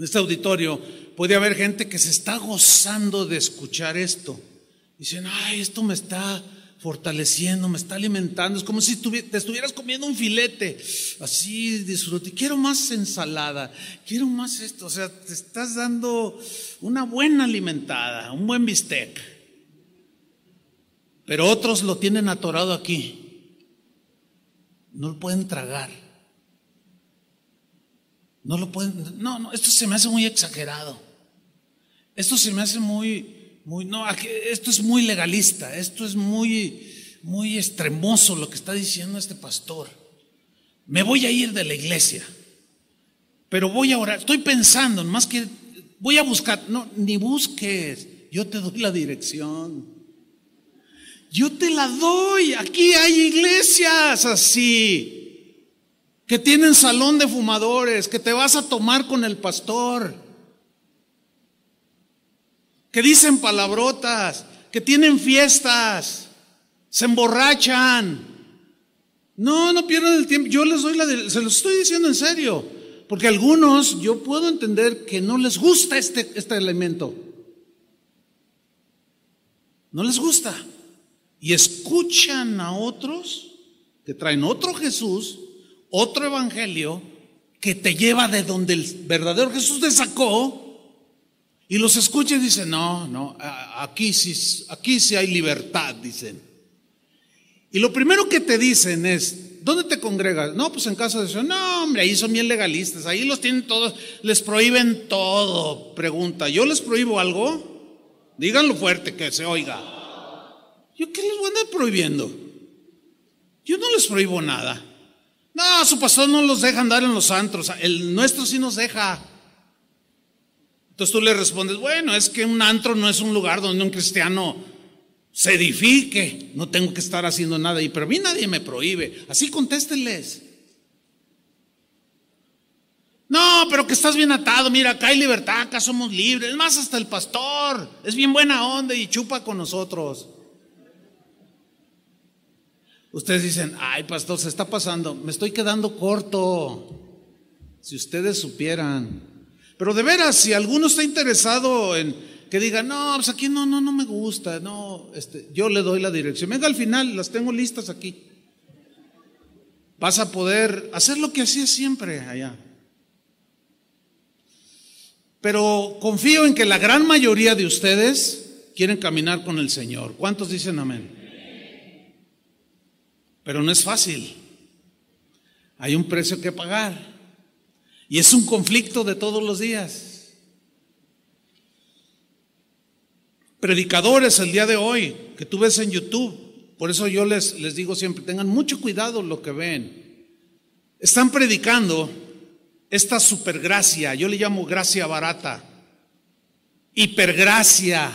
este auditorio, puede haber gente que se está gozando de escuchar esto. Dicen, ay, esto me está fortaleciendo, me está alimentando. Es como si te estuvieras comiendo un filete. Así disfrute. Quiero más ensalada, quiero más esto. O sea, te estás dando una buena alimentada, un buen bistec. Pero otros lo tienen atorado aquí. No lo pueden tragar. No lo pueden. No, no, esto se me hace muy exagerado. Esto se me hace muy, muy, no, esto es muy legalista. Esto es muy, muy extremoso lo que está diciendo este pastor. Me voy a ir de la iglesia, pero voy a orar. Estoy pensando, más que voy a buscar. No, ni busques. Yo te doy la dirección. Yo te la doy. Aquí hay iglesias así, que tienen salón de fumadores, que te vas a tomar con el pastor, que dicen palabrotas, que tienen fiestas, se emborrachan. No, no pierdan el tiempo. Yo les doy la, se los estoy diciendo en serio, porque algunos yo puedo entender que no les gusta este, este elemento. No les gusta y escuchan a otros que traen otro Jesús, otro evangelio, que te lleva de donde el verdadero Jesús te sacó, y los escuchan y dicen, no, no, aquí sí, aquí sí hay libertad, dicen. Y lo primero que te dicen es, ¿dónde te congregas? No, pues en casa de Dios. No, hombre, ahí son bien legalistas, ahí los tienen todos, les prohíben todo. Pregunta, ¿yo les prohíbo algo? Díganlo fuerte, que se oiga. ¿Yo qué les voy a andar prohibiendo? Yo no les prohíbo nada. No, su pastor no los deja andar en los antros. El nuestro sí nos deja. Entonces tú le respondes, bueno, es que un antro no es un lugar donde un cristiano se edifique. No tengo que estar haciendo nada ahí, pero a mí nadie me prohíbe. Así contéstenles. No, pero que estás bien atado. Mira, acá hay libertad, acá somos libres. Es más, hasta el pastor es bien buena onda y chupa con nosotros. Ustedes dicen, ay pastor, se está pasando, me estoy quedando corto. Si ustedes supieran. Pero de veras, si alguno está interesado en que diga, no, pues aquí no, no, no me gusta, no, este, yo le doy la dirección. Venga al final, las tengo listas aquí. Vas a poder hacer lo que hacía siempre allá. Pero confío en que la gran mayoría de ustedes quieren caminar con el Señor. ¿Cuántos dicen amén? Pero no es fácil. Hay un precio que pagar. Y es un conflicto de todos los días. Predicadores el día de hoy que tú ves en YouTube, por eso yo les, les digo siempre, tengan mucho cuidado lo que ven. Están predicando esta supergracia, yo le llamo gracia barata, hipergracia.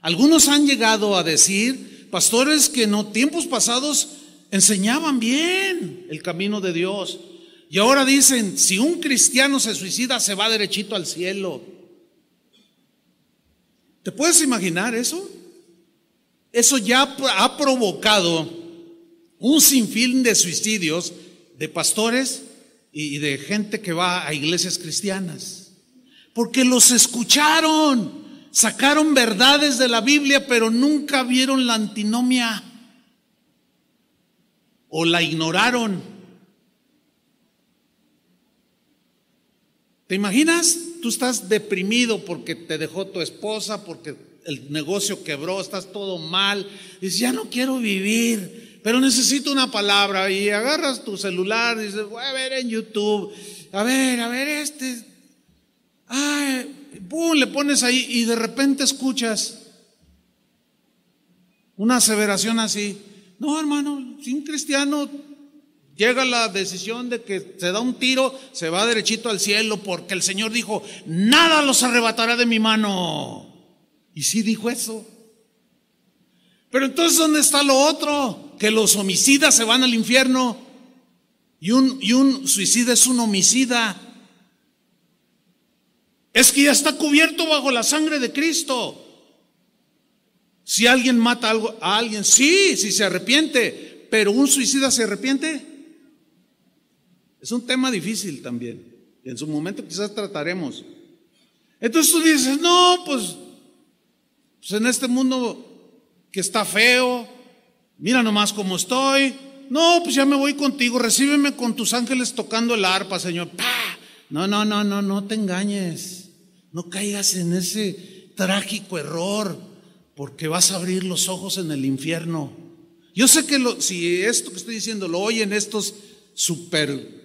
Algunos han llegado a decir, pastores que no tiempos pasados enseñaban bien el camino de Dios. Y ahora dicen, si un cristiano se suicida, se va derechito al cielo. ¿Te puedes imaginar eso? Eso ya ha provocado un sinfín de suicidios de pastores y de gente que va a iglesias cristianas. Porque los escucharon, sacaron verdades de la Biblia, pero nunca vieron la antinomia o la ignoraron. ¿Te imaginas? Tú estás deprimido porque te dejó tu esposa, porque el negocio quebró, estás todo mal. Dices, ya no quiero vivir, pero necesito una palabra. Y agarras tu celular, dices, voy a ver en YouTube, a ver, a ver este. Ay, pum, le pones ahí y de repente escuchas una aseveración así. No, hermano, si un cristiano llega la decisión de que se da un tiro, se va derechito al cielo porque el Señor dijo, nada los arrebatará de mi mano. Y sí dijo eso. Pero entonces, ¿dónde está lo otro? Que los homicidas se van al infierno y un, y un suicida es un homicida. Es que ya está cubierto bajo la sangre de Cristo. Si alguien mata algo, a alguien, sí, si se arrepiente, pero un suicida se arrepiente. Es un tema difícil también. En su momento quizás trataremos. Entonces tú dices, no, pues, pues en este mundo que está feo, mira nomás cómo estoy. No, pues ya me voy contigo, recíbeme con tus ángeles tocando el arpa, Señor. No, no, no, no, no te engañes. No caigas en ese trágico error porque vas a abrir los ojos en el infierno. Yo sé que si esto que estoy diciendo lo oyen estos super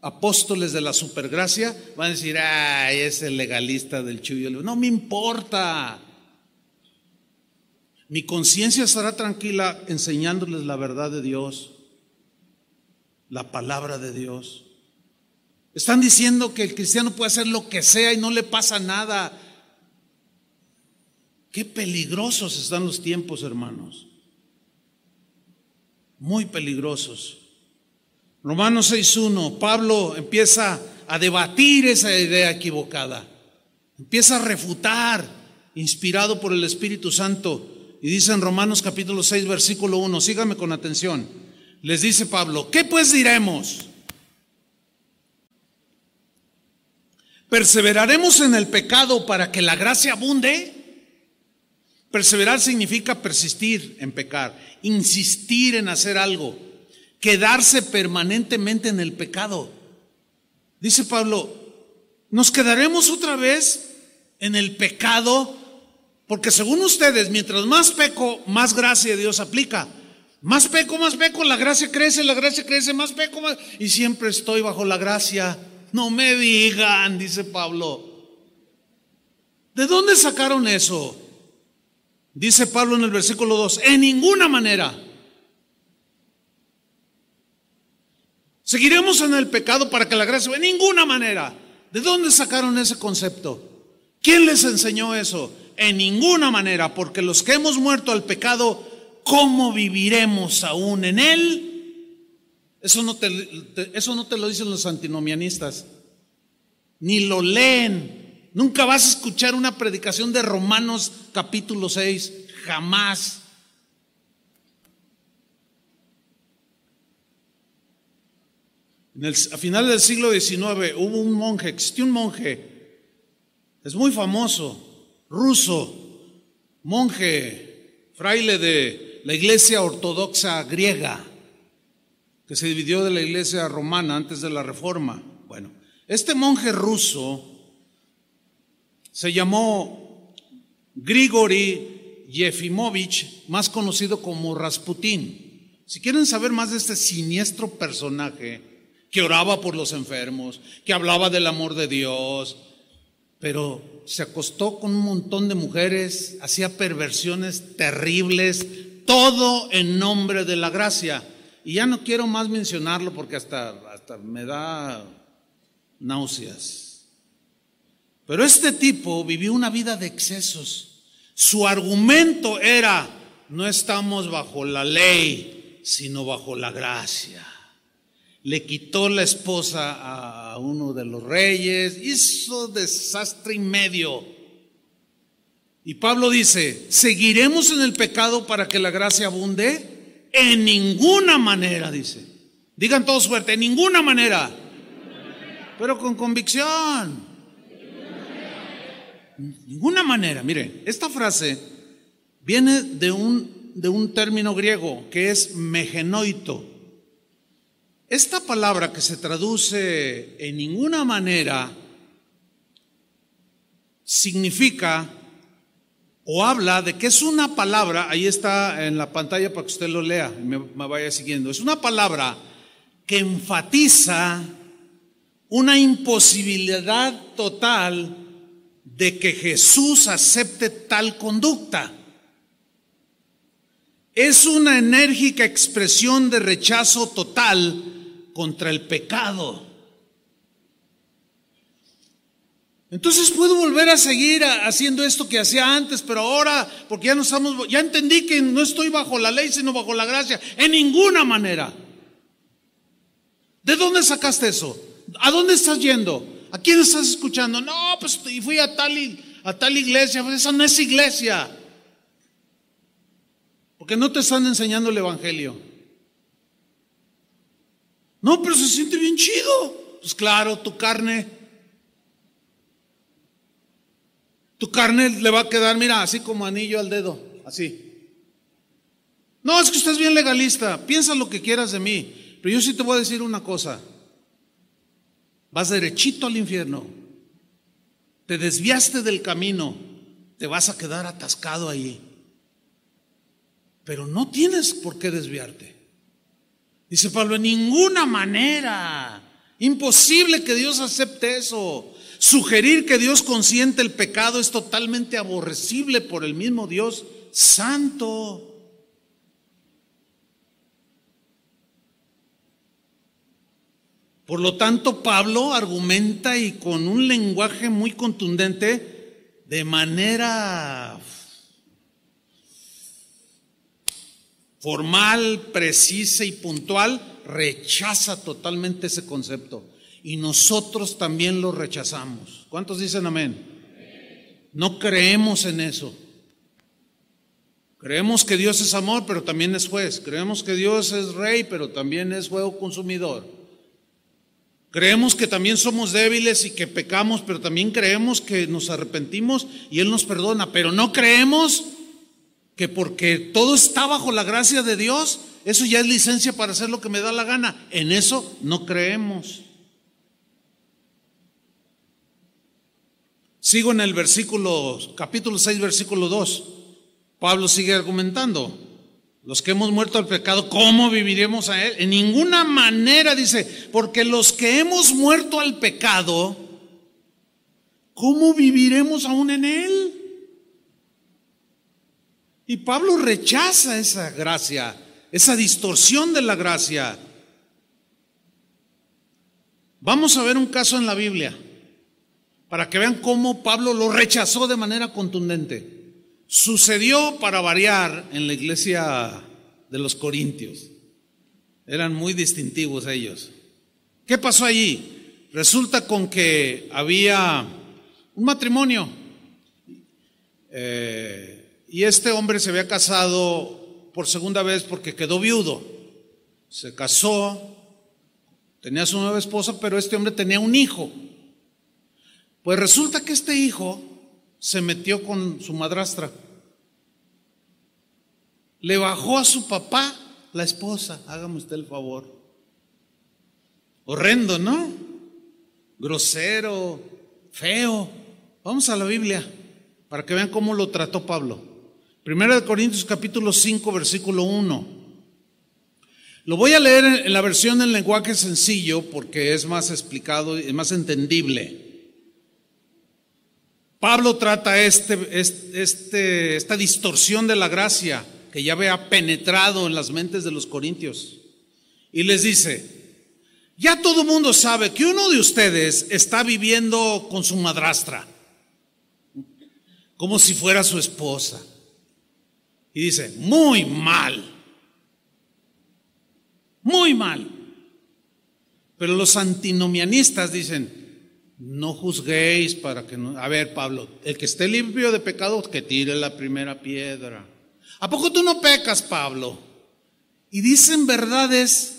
apóstoles de la supergracia, van a decir, ay, es el legalista del chuyo. No me importa. Mi conciencia estará tranquila enseñándoles la verdad de Dios, la palabra de Dios. Están diciendo que el cristiano puede hacer lo que sea y no le pasa nada. Qué peligrosos están los tiempos, hermanos. Muy peligrosos. Romanos 6.1, Pablo empieza a debatir esa idea equivocada. Empieza a refutar, inspirado por el Espíritu Santo. Y dice en Romanos capítulo 6, versículo 1, sígame con atención. Les dice Pablo, ¿qué pues diremos? ¿Perseveraremos en el pecado para que la gracia abunde? Perseverar significa persistir en pecar, insistir en hacer algo, quedarse permanentemente en el pecado. Dice Pablo, ¿nos quedaremos otra vez en el pecado? Porque según ustedes, mientras más peco, más gracia Dios aplica. Más peco, más peco, la gracia crece, la gracia crece, más peco, más... Y siempre estoy bajo la gracia. No me digan, dice Pablo. ¿De dónde sacaron eso? Dice Pablo en el versículo 2, en ninguna manera. Seguiremos en el pecado para que la gracia, en ninguna manera. ¿De dónde sacaron ese concepto? ¿Quién les enseñó eso? En ninguna manera, porque los que hemos muerto al pecado, ¿cómo viviremos aún en él? Eso no te, eso no te lo dicen los antinomianistas, ni lo leen. Nunca vas a escuchar una predicación de Romanos capítulo 6, jamás. A final del siglo XIX hubo un monje, existió un monje, es muy famoso, ruso, monje, fraile de la iglesia ortodoxa griega que se dividió de la iglesia romana antes de la reforma. Bueno, este monje ruso se llamó Grigori Yefimovich, más conocido como Rasputín. Si quieren saber más de este siniestro personaje que oraba por los enfermos, que hablaba del amor de Dios, pero se acostó con un montón de mujeres, hacía perversiones terribles, todo en nombre de la gracia. Y ya no quiero más mencionarlo porque hasta, hasta me da náuseas. Pero este tipo vivió una vida de excesos. Su argumento era, no estamos bajo la ley, sino bajo la gracia. Le quitó la esposa a uno de los reyes, hizo desastre y medio. Y Pablo dice, ¿seguiremos en el pecado para que la gracia abunde? En ninguna manera, dice. Digan todos fuerte, en ninguna manera. Pero con convicción. Ninguna manera. Mire, esta frase viene de un, de un término griego que es megenoito. Esta palabra que se traduce en ninguna manera significa o habla de que es una palabra, ahí está en la pantalla para que usted lo lea y me, vaya siguiendo, es una palabra que enfatiza una imposibilidad total de que Jesús acepte tal conducta. Es una enérgica expresión de rechazo total contra el pecado. Entonces puedo volver a seguir haciendo esto que hacía antes, pero ahora, porque ya no estamos, ya entendí que no estoy bajo la ley, sino bajo la gracia, en ninguna manera. ¿De dónde sacaste eso? ¿A dónde estás yendo? ¿A quién estás escuchando? No, pues fui a tal, iglesia, pues esa no es iglesia. Porque no te están enseñando el evangelio. No, pero se siente bien chido. Pues claro, tu carne Tu carne le va a quedar, mira, así como anillo al dedo, así. No, es que usted es bien legalista, piensa lo que quieras de mí, pero yo sí te voy a decir una cosa. Vas derechito al infierno. Te desviaste del camino, te vas a quedar atascado ahí. Pero no tienes por qué desviarte. Dice Pablo, en ninguna manera. Imposible que Dios acepte eso. Sugerir que Dios consiente el pecado es totalmente aborrecible por el mismo Dios santo. Por lo tanto, Pablo argumenta y con un lenguaje muy contundente, de manera formal, precisa y puntual, rechaza totalmente ese concepto. Y nosotros también lo rechazamos. ¿Cuántos dicen amén? No creemos en eso. Creemos que Dios es amor, pero también es juez. Creemos que Dios es rey, pero también es fuego consumidor. Creemos que también somos débiles y que pecamos, pero también creemos que nos arrepentimos y Él nos perdona. Pero no creemos que porque todo está bajo la gracia de Dios, eso ya es licencia para hacer lo que me da la gana. En eso no creemos. Sigo en el versículo, capítulo 6, versículo 2. Pablo sigue argumentando. Los que hemos muerto al pecado, ¿cómo viviremos a él? En ninguna manera dice, porque los que hemos muerto al pecado, ¿cómo viviremos aún en él? Y Pablo rechaza esa gracia, esa distorsión de la gracia. Vamos a ver un caso en la Biblia para que vean cómo Pablo lo rechazó de manera contundente. Sucedió para variar en la iglesia de los Corintios. Eran muy distintivos ellos. ¿Qué pasó allí? Resulta con que había un matrimonio. Eh, y este hombre se había casado por segunda vez porque quedó viudo. Se casó, tenía su nueva esposa, pero este hombre tenía un hijo. Pues resulta que este hijo se metió con su madrastra. Le bajó a su papá la esposa, hágame usted el favor. Horrendo, ¿no? Grosero, feo. Vamos a la Biblia para que vean cómo lo trató Pablo. Primera de Corintios capítulo 5 versículo 1. Lo voy a leer en la versión en lenguaje sencillo porque es más explicado y más entendible. Pablo trata este, este, esta distorsión de la gracia que ya había penetrado en las mentes de los corintios. Y les dice, ya todo el mundo sabe que uno de ustedes está viviendo con su madrastra, como si fuera su esposa. Y dice, muy mal. Muy mal. Pero los antinomianistas dicen, no juzguéis para que no... A ver, Pablo, el que esté limpio de pecado, que tire la primera piedra. ¿A poco tú no pecas, Pablo? Y dicen verdades,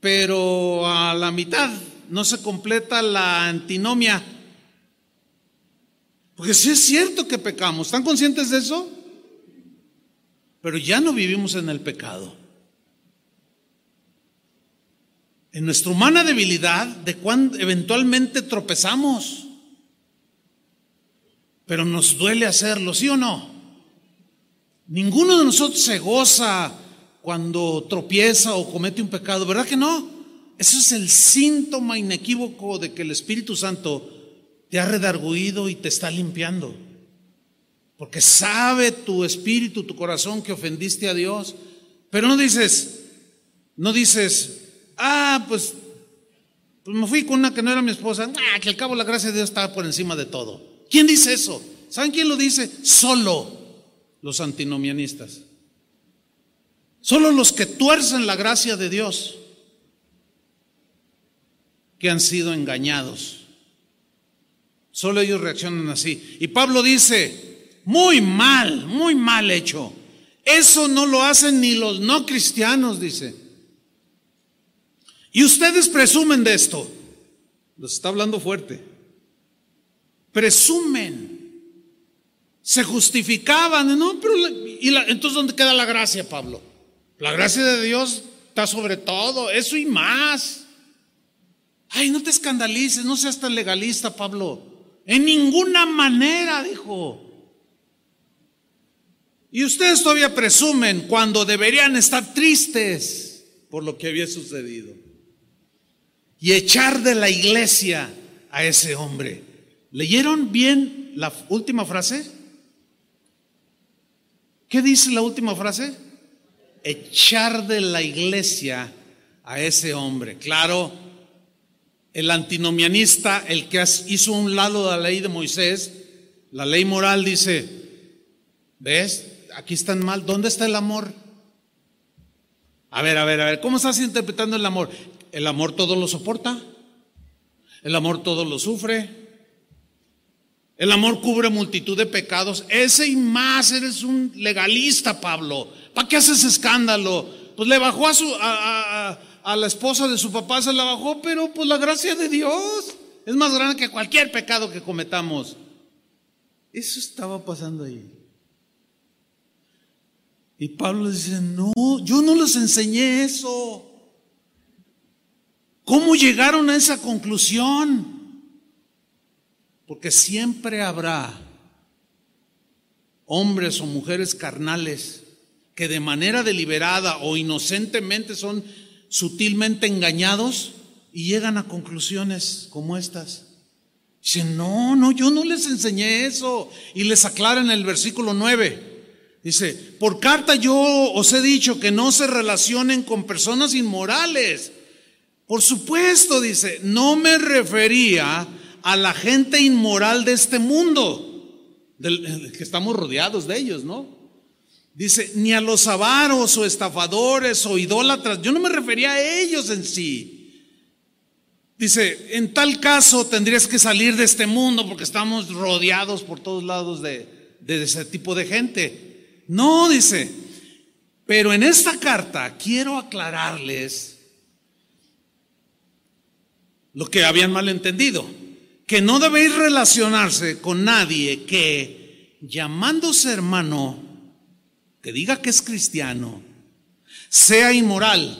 pero a la mitad no se completa la antinomia. Porque si es cierto que pecamos, ¿están conscientes de eso? pero ya no vivimos en el pecado. En nuestra humana debilidad, de cuando eventualmente tropezamos, pero nos duele hacerlo, ¿sí o no? Ninguno de nosotros se goza cuando tropieza o comete un pecado, ¿verdad que no? Eso es el síntoma inequívoco de que el Espíritu Santo te ha redarguido y te está limpiando. Porque sabe tu espíritu, tu corazón que ofendiste a Dios. Pero no dices, no dices, ah, pues, pues me fui con una que no era mi esposa. Ah, que al cabo la gracia de Dios estaba por encima de todo. ¿Quién dice eso? ¿Saben quién lo dice? Solo los antinomianistas. Solo los que tuercen la gracia de Dios que han sido engañados. Solo ellos reaccionan así. Y Pablo dice, muy mal, muy mal hecho. Eso no lo hacen ni los no cristianos, dice. Y ustedes presumen de esto. Los está hablando fuerte. Presumen. Se justificaban. No, pero y entonces, ¿dónde queda la gracia, Pablo? La gracia de Dios está sobre todo. Eso y más. Ay, no te escandalices, no seas tan legalista, Pablo. En ninguna manera, dijo. Y ustedes todavía presumen cuando deberían estar tristes por lo que había sucedido. Y echar de la iglesia a ese hombre. ¿Leyeron bien la última frase? ¿Qué dice la última frase? Echar de la iglesia a ese hombre. Claro, el antinomianista, el que hizo un lado de la ley de Moisés, la ley moral dice, ¿ves? Aquí están mal. ¿Dónde está el amor? A ver, a ver, a ver, ¿cómo estás interpretando el amor? El amor todo lo soporta. El amor todo lo sufre. El amor cubre multitud de pecados. Ese y más, eres un legalista, Pablo. ¿Para qué haces escándalo? Pues le bajó a, su, a, a la esposa de su papá, se la bajó, pero pues la gracia de Dios es más grande que cualquier pecado que cometamos. Eso estaba pasando ahí. Y Pablo dice, no, yo no les enseñé eso. ¿Cómo llegaron a esa conclusión? Porque siempre habrá hombres o mujeres carnales que de manera deliberada o inocentemente son sutilmente engañados y llegan a conclusiones como estas. Dicen, no, no, yo no les enseñé eso. Y les aclara en el versículo 9. Dice, por carta yo os he dicho que no se relacionen con personas inmorales. Por supuesto, dice, no me refería a la gente inmoral de este mundo, del, que estamos rodeados de ellos, ¿no? Dice, ni a los avaros o estafadores o idólatras, yo no me refería a ellos en sí. Dice, en tal caso tendrías que salir de este mundo porque estamos rodeados por todos lados de ese tipo de gente. No, dice, pero en esta carta quiero aclararles lo que habían malentendido que no debéis relacionarse con nadie que, llamándose hermano, que diga que es cristiano, sea inmoral.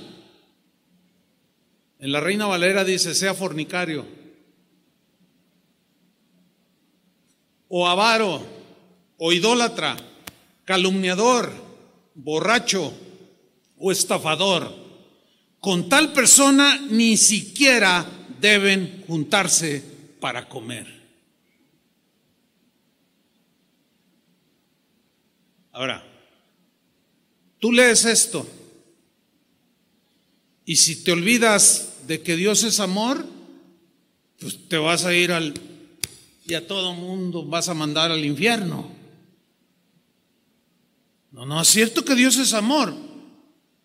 En la Reina Valera dice, sea fornicario, o avaro, o idólatra, calumniador, borracho o estafador. Con tal persona ni siquiera deben juntarse para comer. Ahora, tú lees esto y si te olvidas de que Dios es amor, pues te vas a ir al y a todo mundo vas a mandar al infierno. No, no, es cierto que Dios es amor,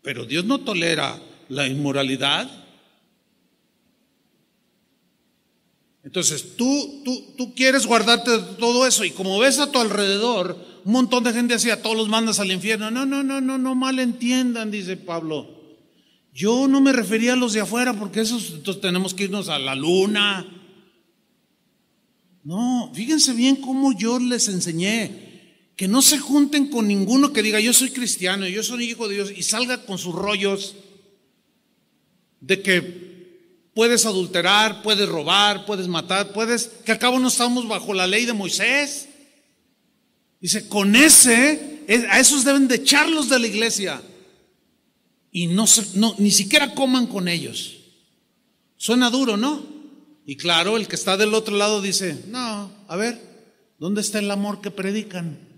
pero Dios no tolera la inmoralidad. Entonces, tú, tú, tú quieres guardarte todo eso y como ves a tu alrededor, un montón de gente así, a todos los mandas al infierno. No, no, no, no, no malentiendan, dice Pablo. Yo no me refería a los de afuera porque esos, entonces tenemos que irnos a la luna. No, fíjense bien cómo yo les enseñé que no se junten con ninguno que diga yo soy cristiano, yo soy hijo de Dios y salga con sus rollos de que Puedes adulterar, puedes robar, puedes matar, puedes, que al cabo no estamos bajo la ley de Moisés. Dice, con ese, a esos deben de echarlos de la iglesia. Y no, no, ni siquiera coman con ellos. Suena duro, ¿no? Y claro, el que está del otro lado dice, no, a ver, ¿dónde está el amor que predican?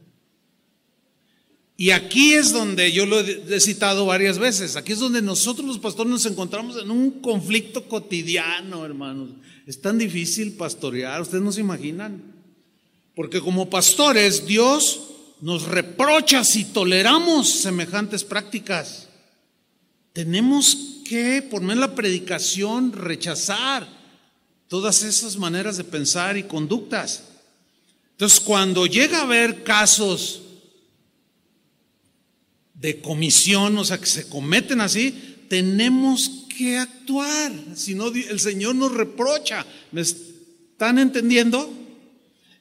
Y aquí es donde yo lo he citado varias veces, aquí es donde nosotros los pastores nos encontramos en un conflicto cotidiano, hermanos. Es tan difícil pastorear, ustedes no se imaginan. Porque como pastores Dios nos reprocha si toleramos semejantes prácticas. Tenemos que, por medio de la predicación, rechazar todas esas maneras de pensar y conductas. Entonces, cuando llega a haber casos de comisión, o sea, que se cometen así, tenemos que actuar. Si no, el Señor nos reprocha. ¿Me están entendiendo?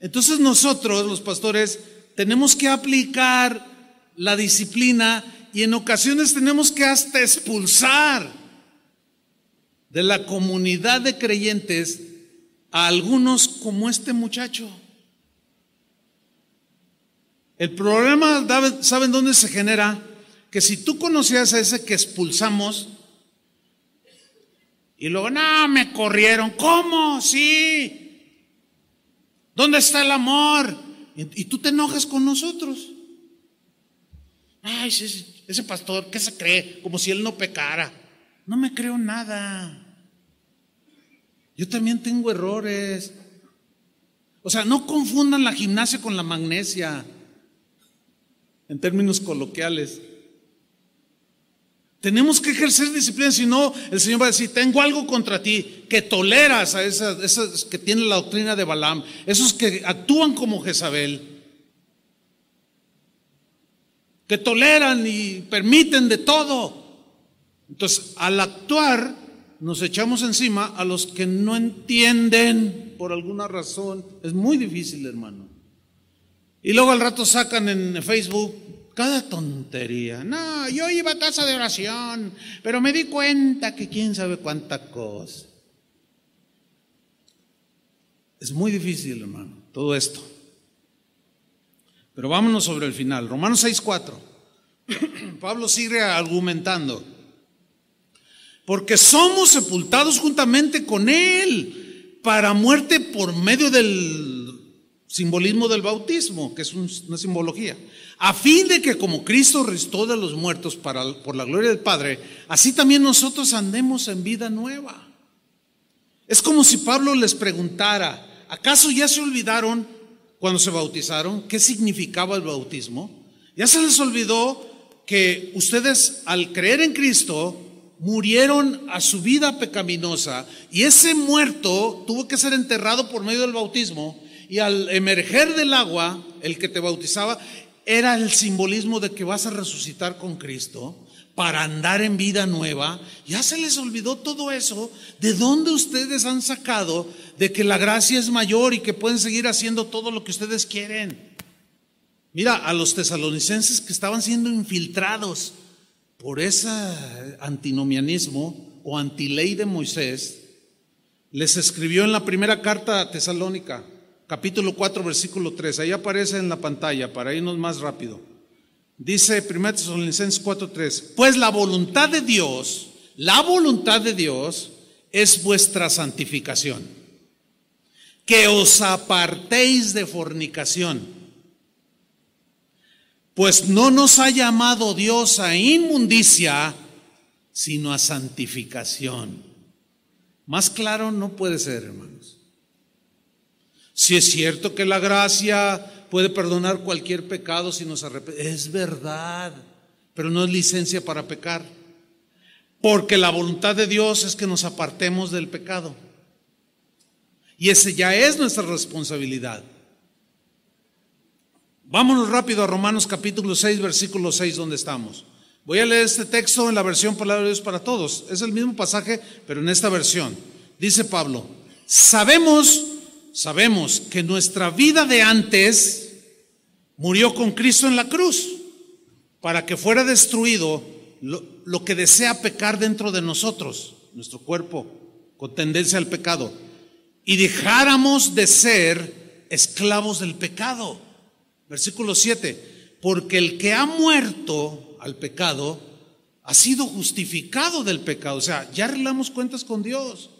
Entonces nosotros, los pastores, tenemos que aplicar la disciplina y en ocasiones tenemos que hasta expulsar de la comunidad de creyentes a algunos como este muchacho. El problema, ¿saben dónde se genera? Que si tú conocías a ese que expulsamos y luego, no, me corrieron, ¿cómo? Sí. ¿Dónde está el amor? Y, tú te enojas con nosotros. Ay, ese, ese pastor, ¿qué se cree? Como si él no pecara. No me creo nada. Yo también tengo errores. O sea, no confundan la gimnasia con la magnesia, en términos coloquiales. Tenemos que ejercer disciplina, si no, el Señor va a decir, tengo algo contra ti, que toleras a esas, que tienen la doctrina de Balaam, esos que actúan como Jezabel, que toleran y permiten de todo. Entonces, al actuar, nos echamos encima a los que no entienden por alguna razón. Es muy difícil, hermano. Y luego al rato sacan en Facebook cada tontería. No, yo iba a casa de oración, pero me di cuenta que quién sabe cuánta cosa. Es muy difícil, hermano, todo esto. Pero vámonos sobre el final. Romanos 6:4. [CLEARS THROAT] Pablo sigue argumentando. Porque somos sepultados juntamente con Él para muerte por medio del simbolismo del bautismo, que es una simbología a fin de que como Cristo restó de los muertos para, por la gloria del Padre, así también nosotros andemos en vida nueva. Es como si Pablo les preguntara, ¿acaso ya se olvidaron cuando se bautizaron qué significaba el bautismo? ¿Ya se les olvidó que ustedes al creer en Cristo murieron a su vida pecaminosa y ese muerto tuvo que ser enterrado por medio del bautismo y al emerger del agua, el que te bautizaba, era el simbolismo de que vas a resucitar con Cristo para andar en vida nueva. Ya se les olvidó todo eso. ¿De dónde ustedes han sacado de que la gracia es mayor y que pueden seguir haciendo todo lo que ustedes quieren? Mira, a los tesalonicenses que estaban siendo infiltrados por ese antinomianismo o antiley de Moisés, les escribió en la primera carta a Tesalónica, capítulo 4, versículo 3. Ahí aparece en la pantalla para irnos más rápido. Dice 1 Tesalonicenses 4, 3. Pues la voluntad de Dios, la voluntad de Dios es vuestra santificación. Que os apartéis de fornicación. Pues no nos ha llamado Dios a inmundicia, sino a santificación. Más claro no puede ser, hermanos. Si es cierto que la gracia puede perdonar cualquier pecado si nos arrepentimos, es verdad, pero no es licencia para pecar. Porque la voluntad de Dios es que nos apartemos del pecado. Y ese ya es nuestra responsabilidad. Vámonos rápido a Romanos capítulo 6, versículo 6, donde estamos. Voy a leer este texto en la versión Palabra de Dios para todos. Es el mismo pasaje, pero en esta versión. Dice Pablo, sabemos sabemos que nuestra vida de antes murió con Cristo en la cruz para que fuera destruido lo, que desea pecar dentro de nosotros, nuestro cuerpo, con tendencia al pecado, y dejáramos de ser esclavos del pecado. Versículo 7, porque el que ha muerto al pecado ha sido justificado del pecado, o sea, ya arreglamos cuentas con Dios.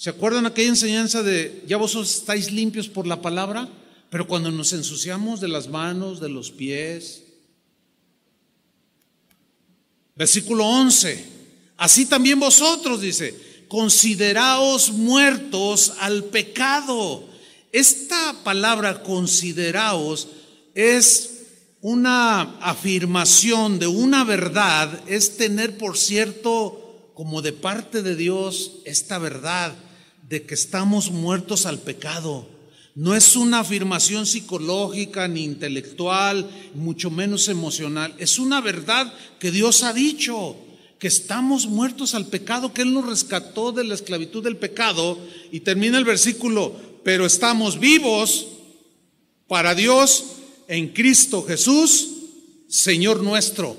¿Se acuerdan aquella enseñanza de ya vos estáis limpios por la palabra? Pero cuando nos ensuciamos de las manos, de los pies. Versículo 11. Así también vosotros, dice, consideraos muertos al pecado. Esta palabra consideraos es una afirmación de una verdad, es tener por cierto como de parte de Dios esta verdad de que estamos muertos al pecado. No es una afirmación psicológica ni intelectual, mucho menos emocional. Es una verdad que Dios ha dicho, que estamos muertos al pecado, que Él nos rescató de la esclavitud del pecado. Y termina el versículo, pero estamos vivos para Dios en Cristo Jesús, Señor nuestro.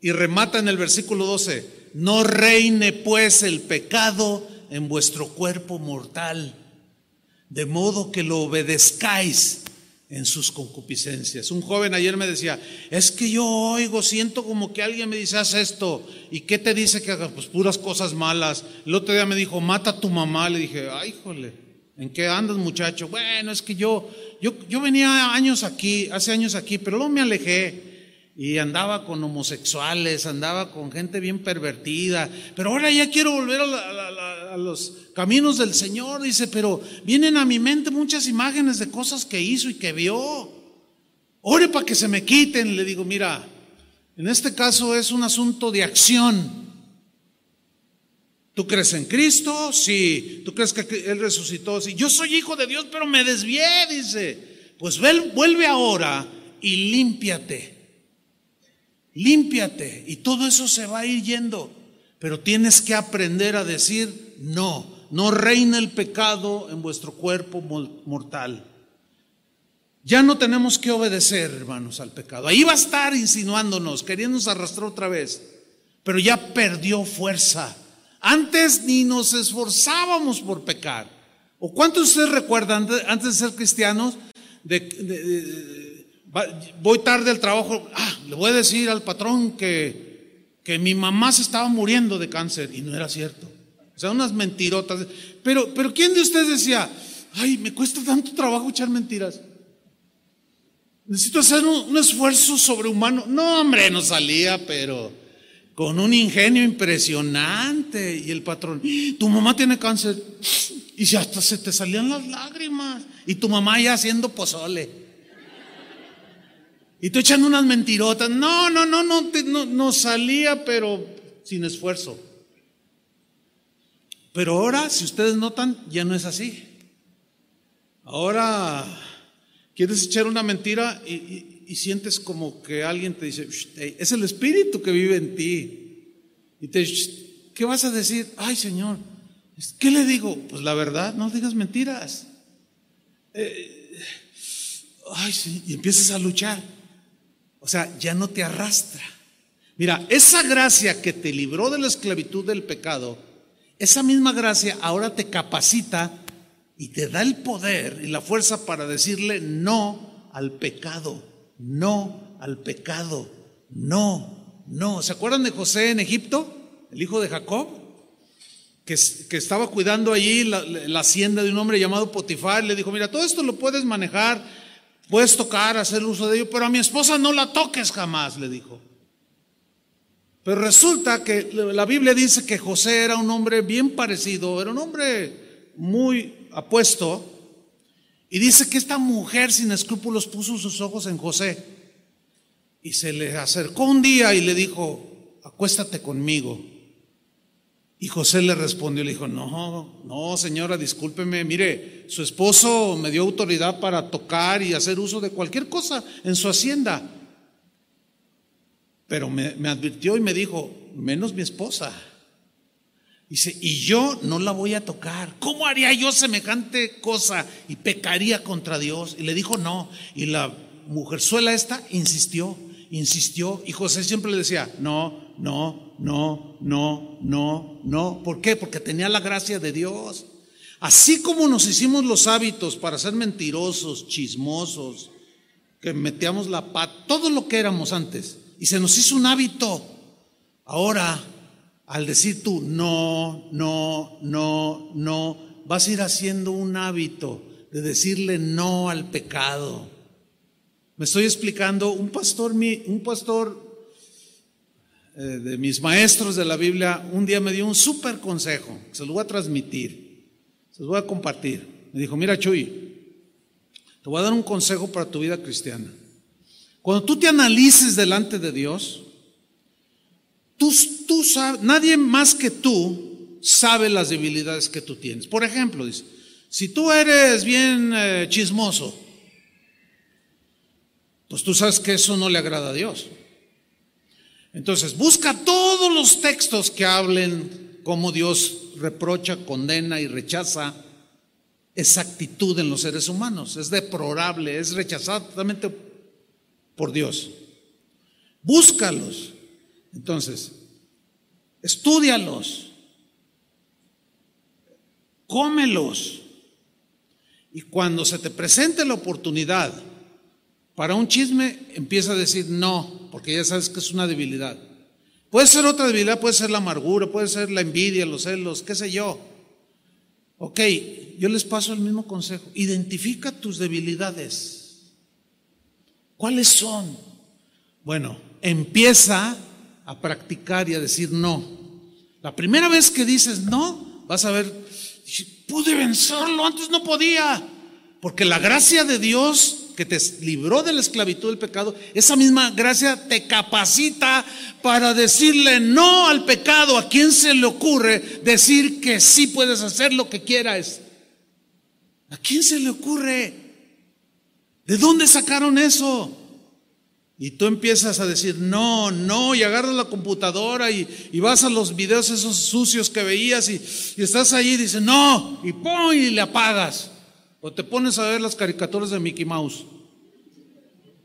Y remata en el versículo 12, no reine pues el pecado en vuestro cuerpo mortal, de modo que lo obedezcáis en sus concupiscencias. Un joven ayer me decía, es que yo oigo, siento como que alguien me dice, haz esto. ¿Y qué te dice que hagas? Pues puras cosas malas. El otro día me dijo, mata a tu mamá. Le dije, ay, híjole, ¿en qué andas muchacho? Bueno, es que yo, yo, yo venía años aquí, hace años aquí, pero luego me alejé y andaba con homosexuales, andaba con gente bien pervertida, pero ahora ya quiero volver a, los caminos del Señor, dice, pero vienen a mi mente muchas imágenes de cosas que hizo y que vio. Ore para que se me quiten, le digo, mira, en este caso es un asunto de acción. ¿Tú crees en Cristo? Sí. ¿Tú crees que Él resucitó? Sí. Yo soy hijo de Dios, pero me desvié, dice. Pues vuelve ahora y límpiate límpiate y todo eso se va a ir yendo. Pero tienes que aprender a decir, no, no reina el pecado en vuestro cuerpo mortal. Ya no tenemos que obedecer, hermanos, al pecado. Ahí va a estar insinuándonos, queriéndonos arrastrar otra vez, pero ya perdió fuerza. Antes ni nos esforzábamos por pecar. ¿O cuántos de ustedes recuerdan, antes de ser cristianos, voy tarde al trabajo, ah, le voy a decir al patrón que, que mi mamá se estaba muriendo de cáncer y no era cierto. O sea, unas mentirotas. Pero, pero ¿quién de ustedes decía, ay, me cuesta tanto trabajo echar mentiras? Necesito hacer un, un esfuerzo sobrehumano. No, hombre, no salía, pero con un ingenio impresionante. Y el patrón, tu mamá tiene cáncer. Y hasta se te salían las lágrimas. Y tu mamá ya haciendo pozole. Y tú echando unas mentirotas. No, no, no, no, no, no salía, pero sin esfuerzo. Pero ahora, si ustedes notan, ya no es así. Ahora quieres echar una mentira y, sientes como que alguien te dice, es el espíritu que vive en ti. Y te ¿qué vas a decir? Ay, Señor, ¿qué le digo? Pues la verdad, no digas mentiras. Eh, ay, sí, y empiezas a luchar. O sea, ya no te arrastra. Mira, esa gracia que te libró de la esclavitud del pecado, esa misma gracia ahora te capacita y te da el poder y la fuerza para decirle no al pecado, no al pecado, no, no. ¿Se acuerdan de José en Egipto, el hijo de Jacob? Que, estaba cuidando allí la, la hacienda de un hombre llamado Potifar, le dijo, mira, todo esto lo puedes manejar, Puedes tocar, hacer uso de ello, pero a mi esposa no la toques jamás, le dijo. Pero resulta que la Biblia dice que José era un hombre bien parecido, era un hombre muy apuesto, y dice que esta mujer sin escrúpulos puso sus ojos en José y se le acercó un día y le dijo, acuéstate conmigo. Y José le respondió, le dijo, no, no, señora, discúlpeme, mire, su esposo me dio autoridad para tocar y hacer uso de cualquier cosa en su hacienda. Pero me, advirtió y me dijo, menos mi esposa. Dice, y yo no la voy a tocar. ¿Cómo haría yo semejante cosa y pecaría contra Dios? Y le dijo, no. Y la mujerzuela esta insistió, insistió. Y José siempre le decía, no, no, no, no, no, no. ¿Por qué? Porque tenía la gracia de Dios. Así como nos hicimos los hábitos para ser mentirosos, chismosos, que metíamos la pata, todo lo que éramos antes, y se nos hizo un hábito. Ahora, al decir tú no, no, no, no, vas a ir haciendo un hábito de decirle no al pecado. Me estoy explicando, un pastor, un pastor eh, de mis maestros de la Biblia un día me dio un súper consejo, se lo voy a transmitir, se lo voy a compartir. Me dijo, mira Chuy, te voy a dar un consejo para tu vida cristiana. Cuando tú te analices delante de Dios, tú, tú nadie más que tú sabe las debilidades que tú tienes. Por ejemplo, dice, si tú eres bien eh, chismoso, pues tú sabes que eso no le agrada a Dios. Entonces, busca todos los textos que hablen cómo Dios reprocha, condena y rechaza esa actitud en los seres humanos. Es deplorable, es rechazada totalmente por Dios. Búscalos. Entonces, estudialos. Cómelos. Y cuando se te presente la oportunidad Para un chisme empieza a decir no, porque ya sabes que es una debilidad. Puede ser otra debilidad, puede ser la amargura, puede ser la envidia, los celos, qué sé yo. Ok, yo les paso el mismo consejo. Identifica tus debilidades. ¿Cuáles son? Bueno, empieza a practicar y a decir no. La primera vez que dices no, vas a ver, pude vencerlo, antes no podía. Porque la gracia de Dios que te libró de la esclavitud del pecado, esa misma gracia te capacita para decirle no al pecado. ¿A quién se le ocurre decir que sí puedes hacer lo que quieras? ¿A quién se le ocurre? ¿De dónde sacaron eso? Y tú empiezas a decir, no, no, y agarras la computadora y, vas a los videos esos sucios que veías y, estás ahí y dices, no, y pum, y le apagas. O te pones a ver las caricaturas de Mickey Mouse.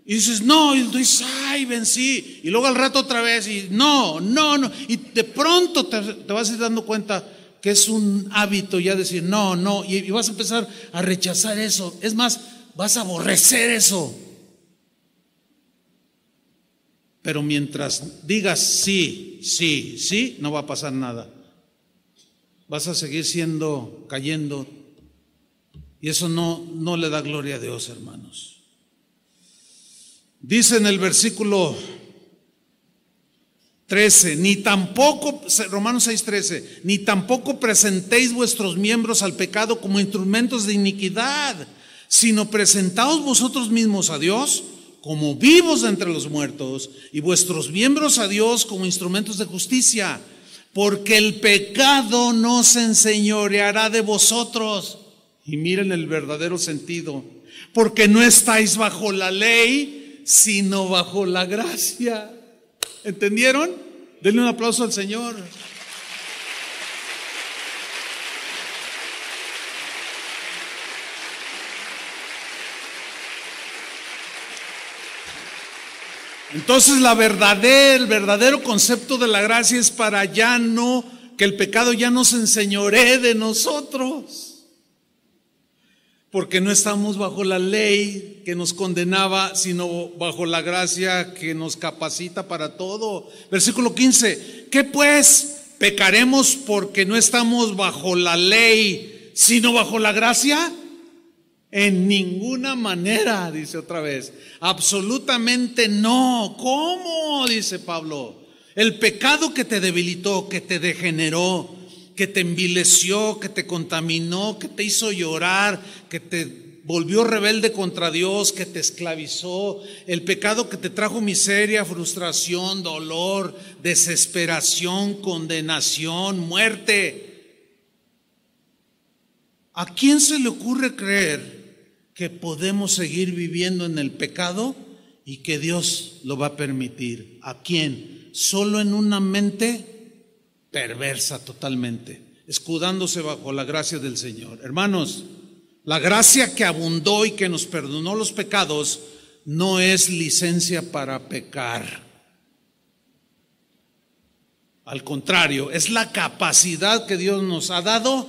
Y dices, no, y tú dices, ay, vencí. Y luego al rato otra vez, y no, no, no. Y de pronto te, vas a ir dando cuenta que es un hábito ya decir, no, no. Y vas a empezar a rechazar eso. Es más, vas a aborrecer eso. Pero mientras digas sí, sí, sí, no va a pasar nada. Vas a seguir siendo, cayendo y eso no, no le da gloria a Dios, hermanos. Dice en el versículo 13, ni tampoco, Romanos 6:13, ni tampoco presentéis vuestros miembros al pecado como instrumentos de iniquidad, sino presentaos vosotros mismos a Dios como vivos de entre los muertos y vuestros miembros a Dios como instrumentos de justicia, porque el pecado no se enseñoreará de vosotros y miren el verdadero sentido, porque no estáis bajo la ley, sino bajo la gracia. ¿Entendieron? Denle un aplauso al Señor. Entonces la verdadera, el verdadero concepto de la gracia es para ya no, que el pecado ya no se enseñoree de nosotros porque no estamos bajo la ley que nos condenaba, sino bajo la gracia que nos capacita para todo. Versículo 15, ¿qué pues? ¿Pecaremos porque no estamos bajo la ley, sino bajo la gracia? En ninguna manera, dice otra vez. Absolutamente no. ¿Cómo? Dice Pablo. El pecado que te debilitó, que te degeneró, que te envileció, que te contaminó, que te hizo llorar, que te volvió rebelde contra Dios, que te esclavizó, el pecado que te trajo miseria, frustración, dolor, desesperación, condenación, muerte. ¿A quién se le ocurre creer que podemos seguir viviendo en el pecado y que Dios lo va a permitir? ¿A quién? Solo en una mente perversa totalmente, escudándose bajo la gracia del Señor. Hermanos, la gracia que abundó y que nos perdonó los pecados no es licencia para pecar. Al contrario, es la capacidad que Dios nos ha dado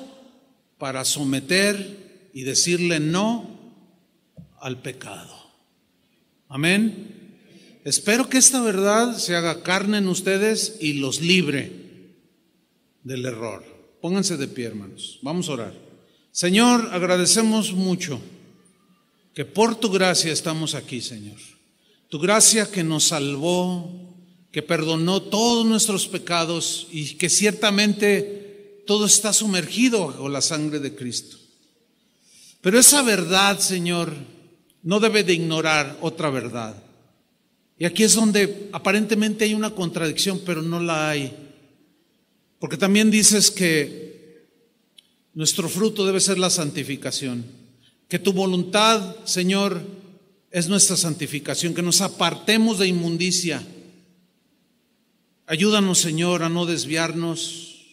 para someter y decirle no al pecado. Amén. Espero que esta verdad se haga carne en ustedes y los libre del error. Pónganse de pie, hermanos. Vamos a orar. Señor, agradecemos mucho que por tu gracia estamos aquí, Señor. Tu gracia que nos salvó, que perdonó todos nuestros pecados y que ciertamente todo está sumergido bajo la sangre de Cristo. Pero esa verdad, Señor, no debe de ignorar otra verdad. Y aquí es donde aparentemente hay una contradicción, pero no la hay. Porque también dices que nuestro fruto debe ser la santificación. Que tu voluntad, Señor, es nuestra santificación, que nos apartemos de inmundicia. Ayúdanos, Señor, a no desviarnos.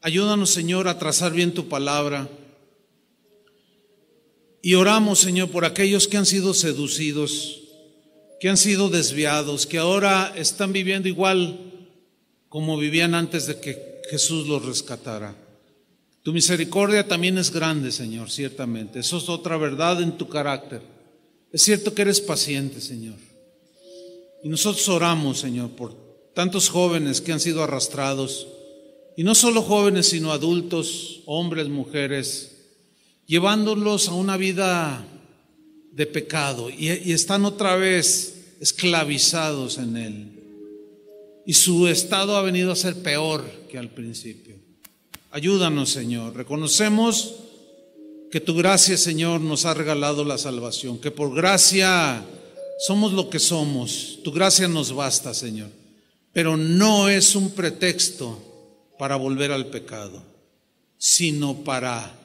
Ayúdanos, Señor, a trazar bien tu palabra. Y oramos, Señor, por aquellos que han sido seducidos, que han sido desviados, que ahora están viviendo igual como vivían antes de que Jesús los rescatara. Tu misericordia también es grande, Señor, ciertamente. Eso es otra verdad en tu carácter. Es cierto que eres paciente, Señor. Y nosotros oramos, Señor, por tantos jóvenes que han sido arrastrados, y no solo jóvenes, sino adultos, hombres, mujeres, llevándolos a una vida de pecado y, están otra vez esclavizados en él. Y su estado ha venido a ser peor que al principio. Ayúdanos, Señor. Reconocemos que tu gracia, Señor, nos ha regalado la salvación, que por gracia somos lo que somos. Tu gracia nos basta, Señor. Pero no es un pretexto para volver al pecado, sino para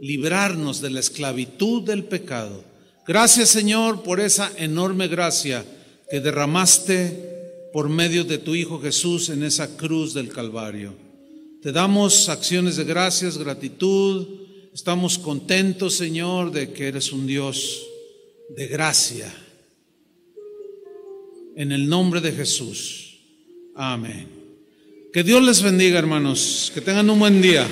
librarnos de la esclavitud del pecado. Gracias, Señor, por esa enorme gracia que derramaste por medio de tu Hijo Jesús en esa cruz del Calvario. Te damos acciones de gracias, gratitud, Estamos contentos, Señor, de que eres un Dios de gracia. En el nombre de Jesús. Amén. Que Dios les bendiga, hermanos. Que tengan un buen día.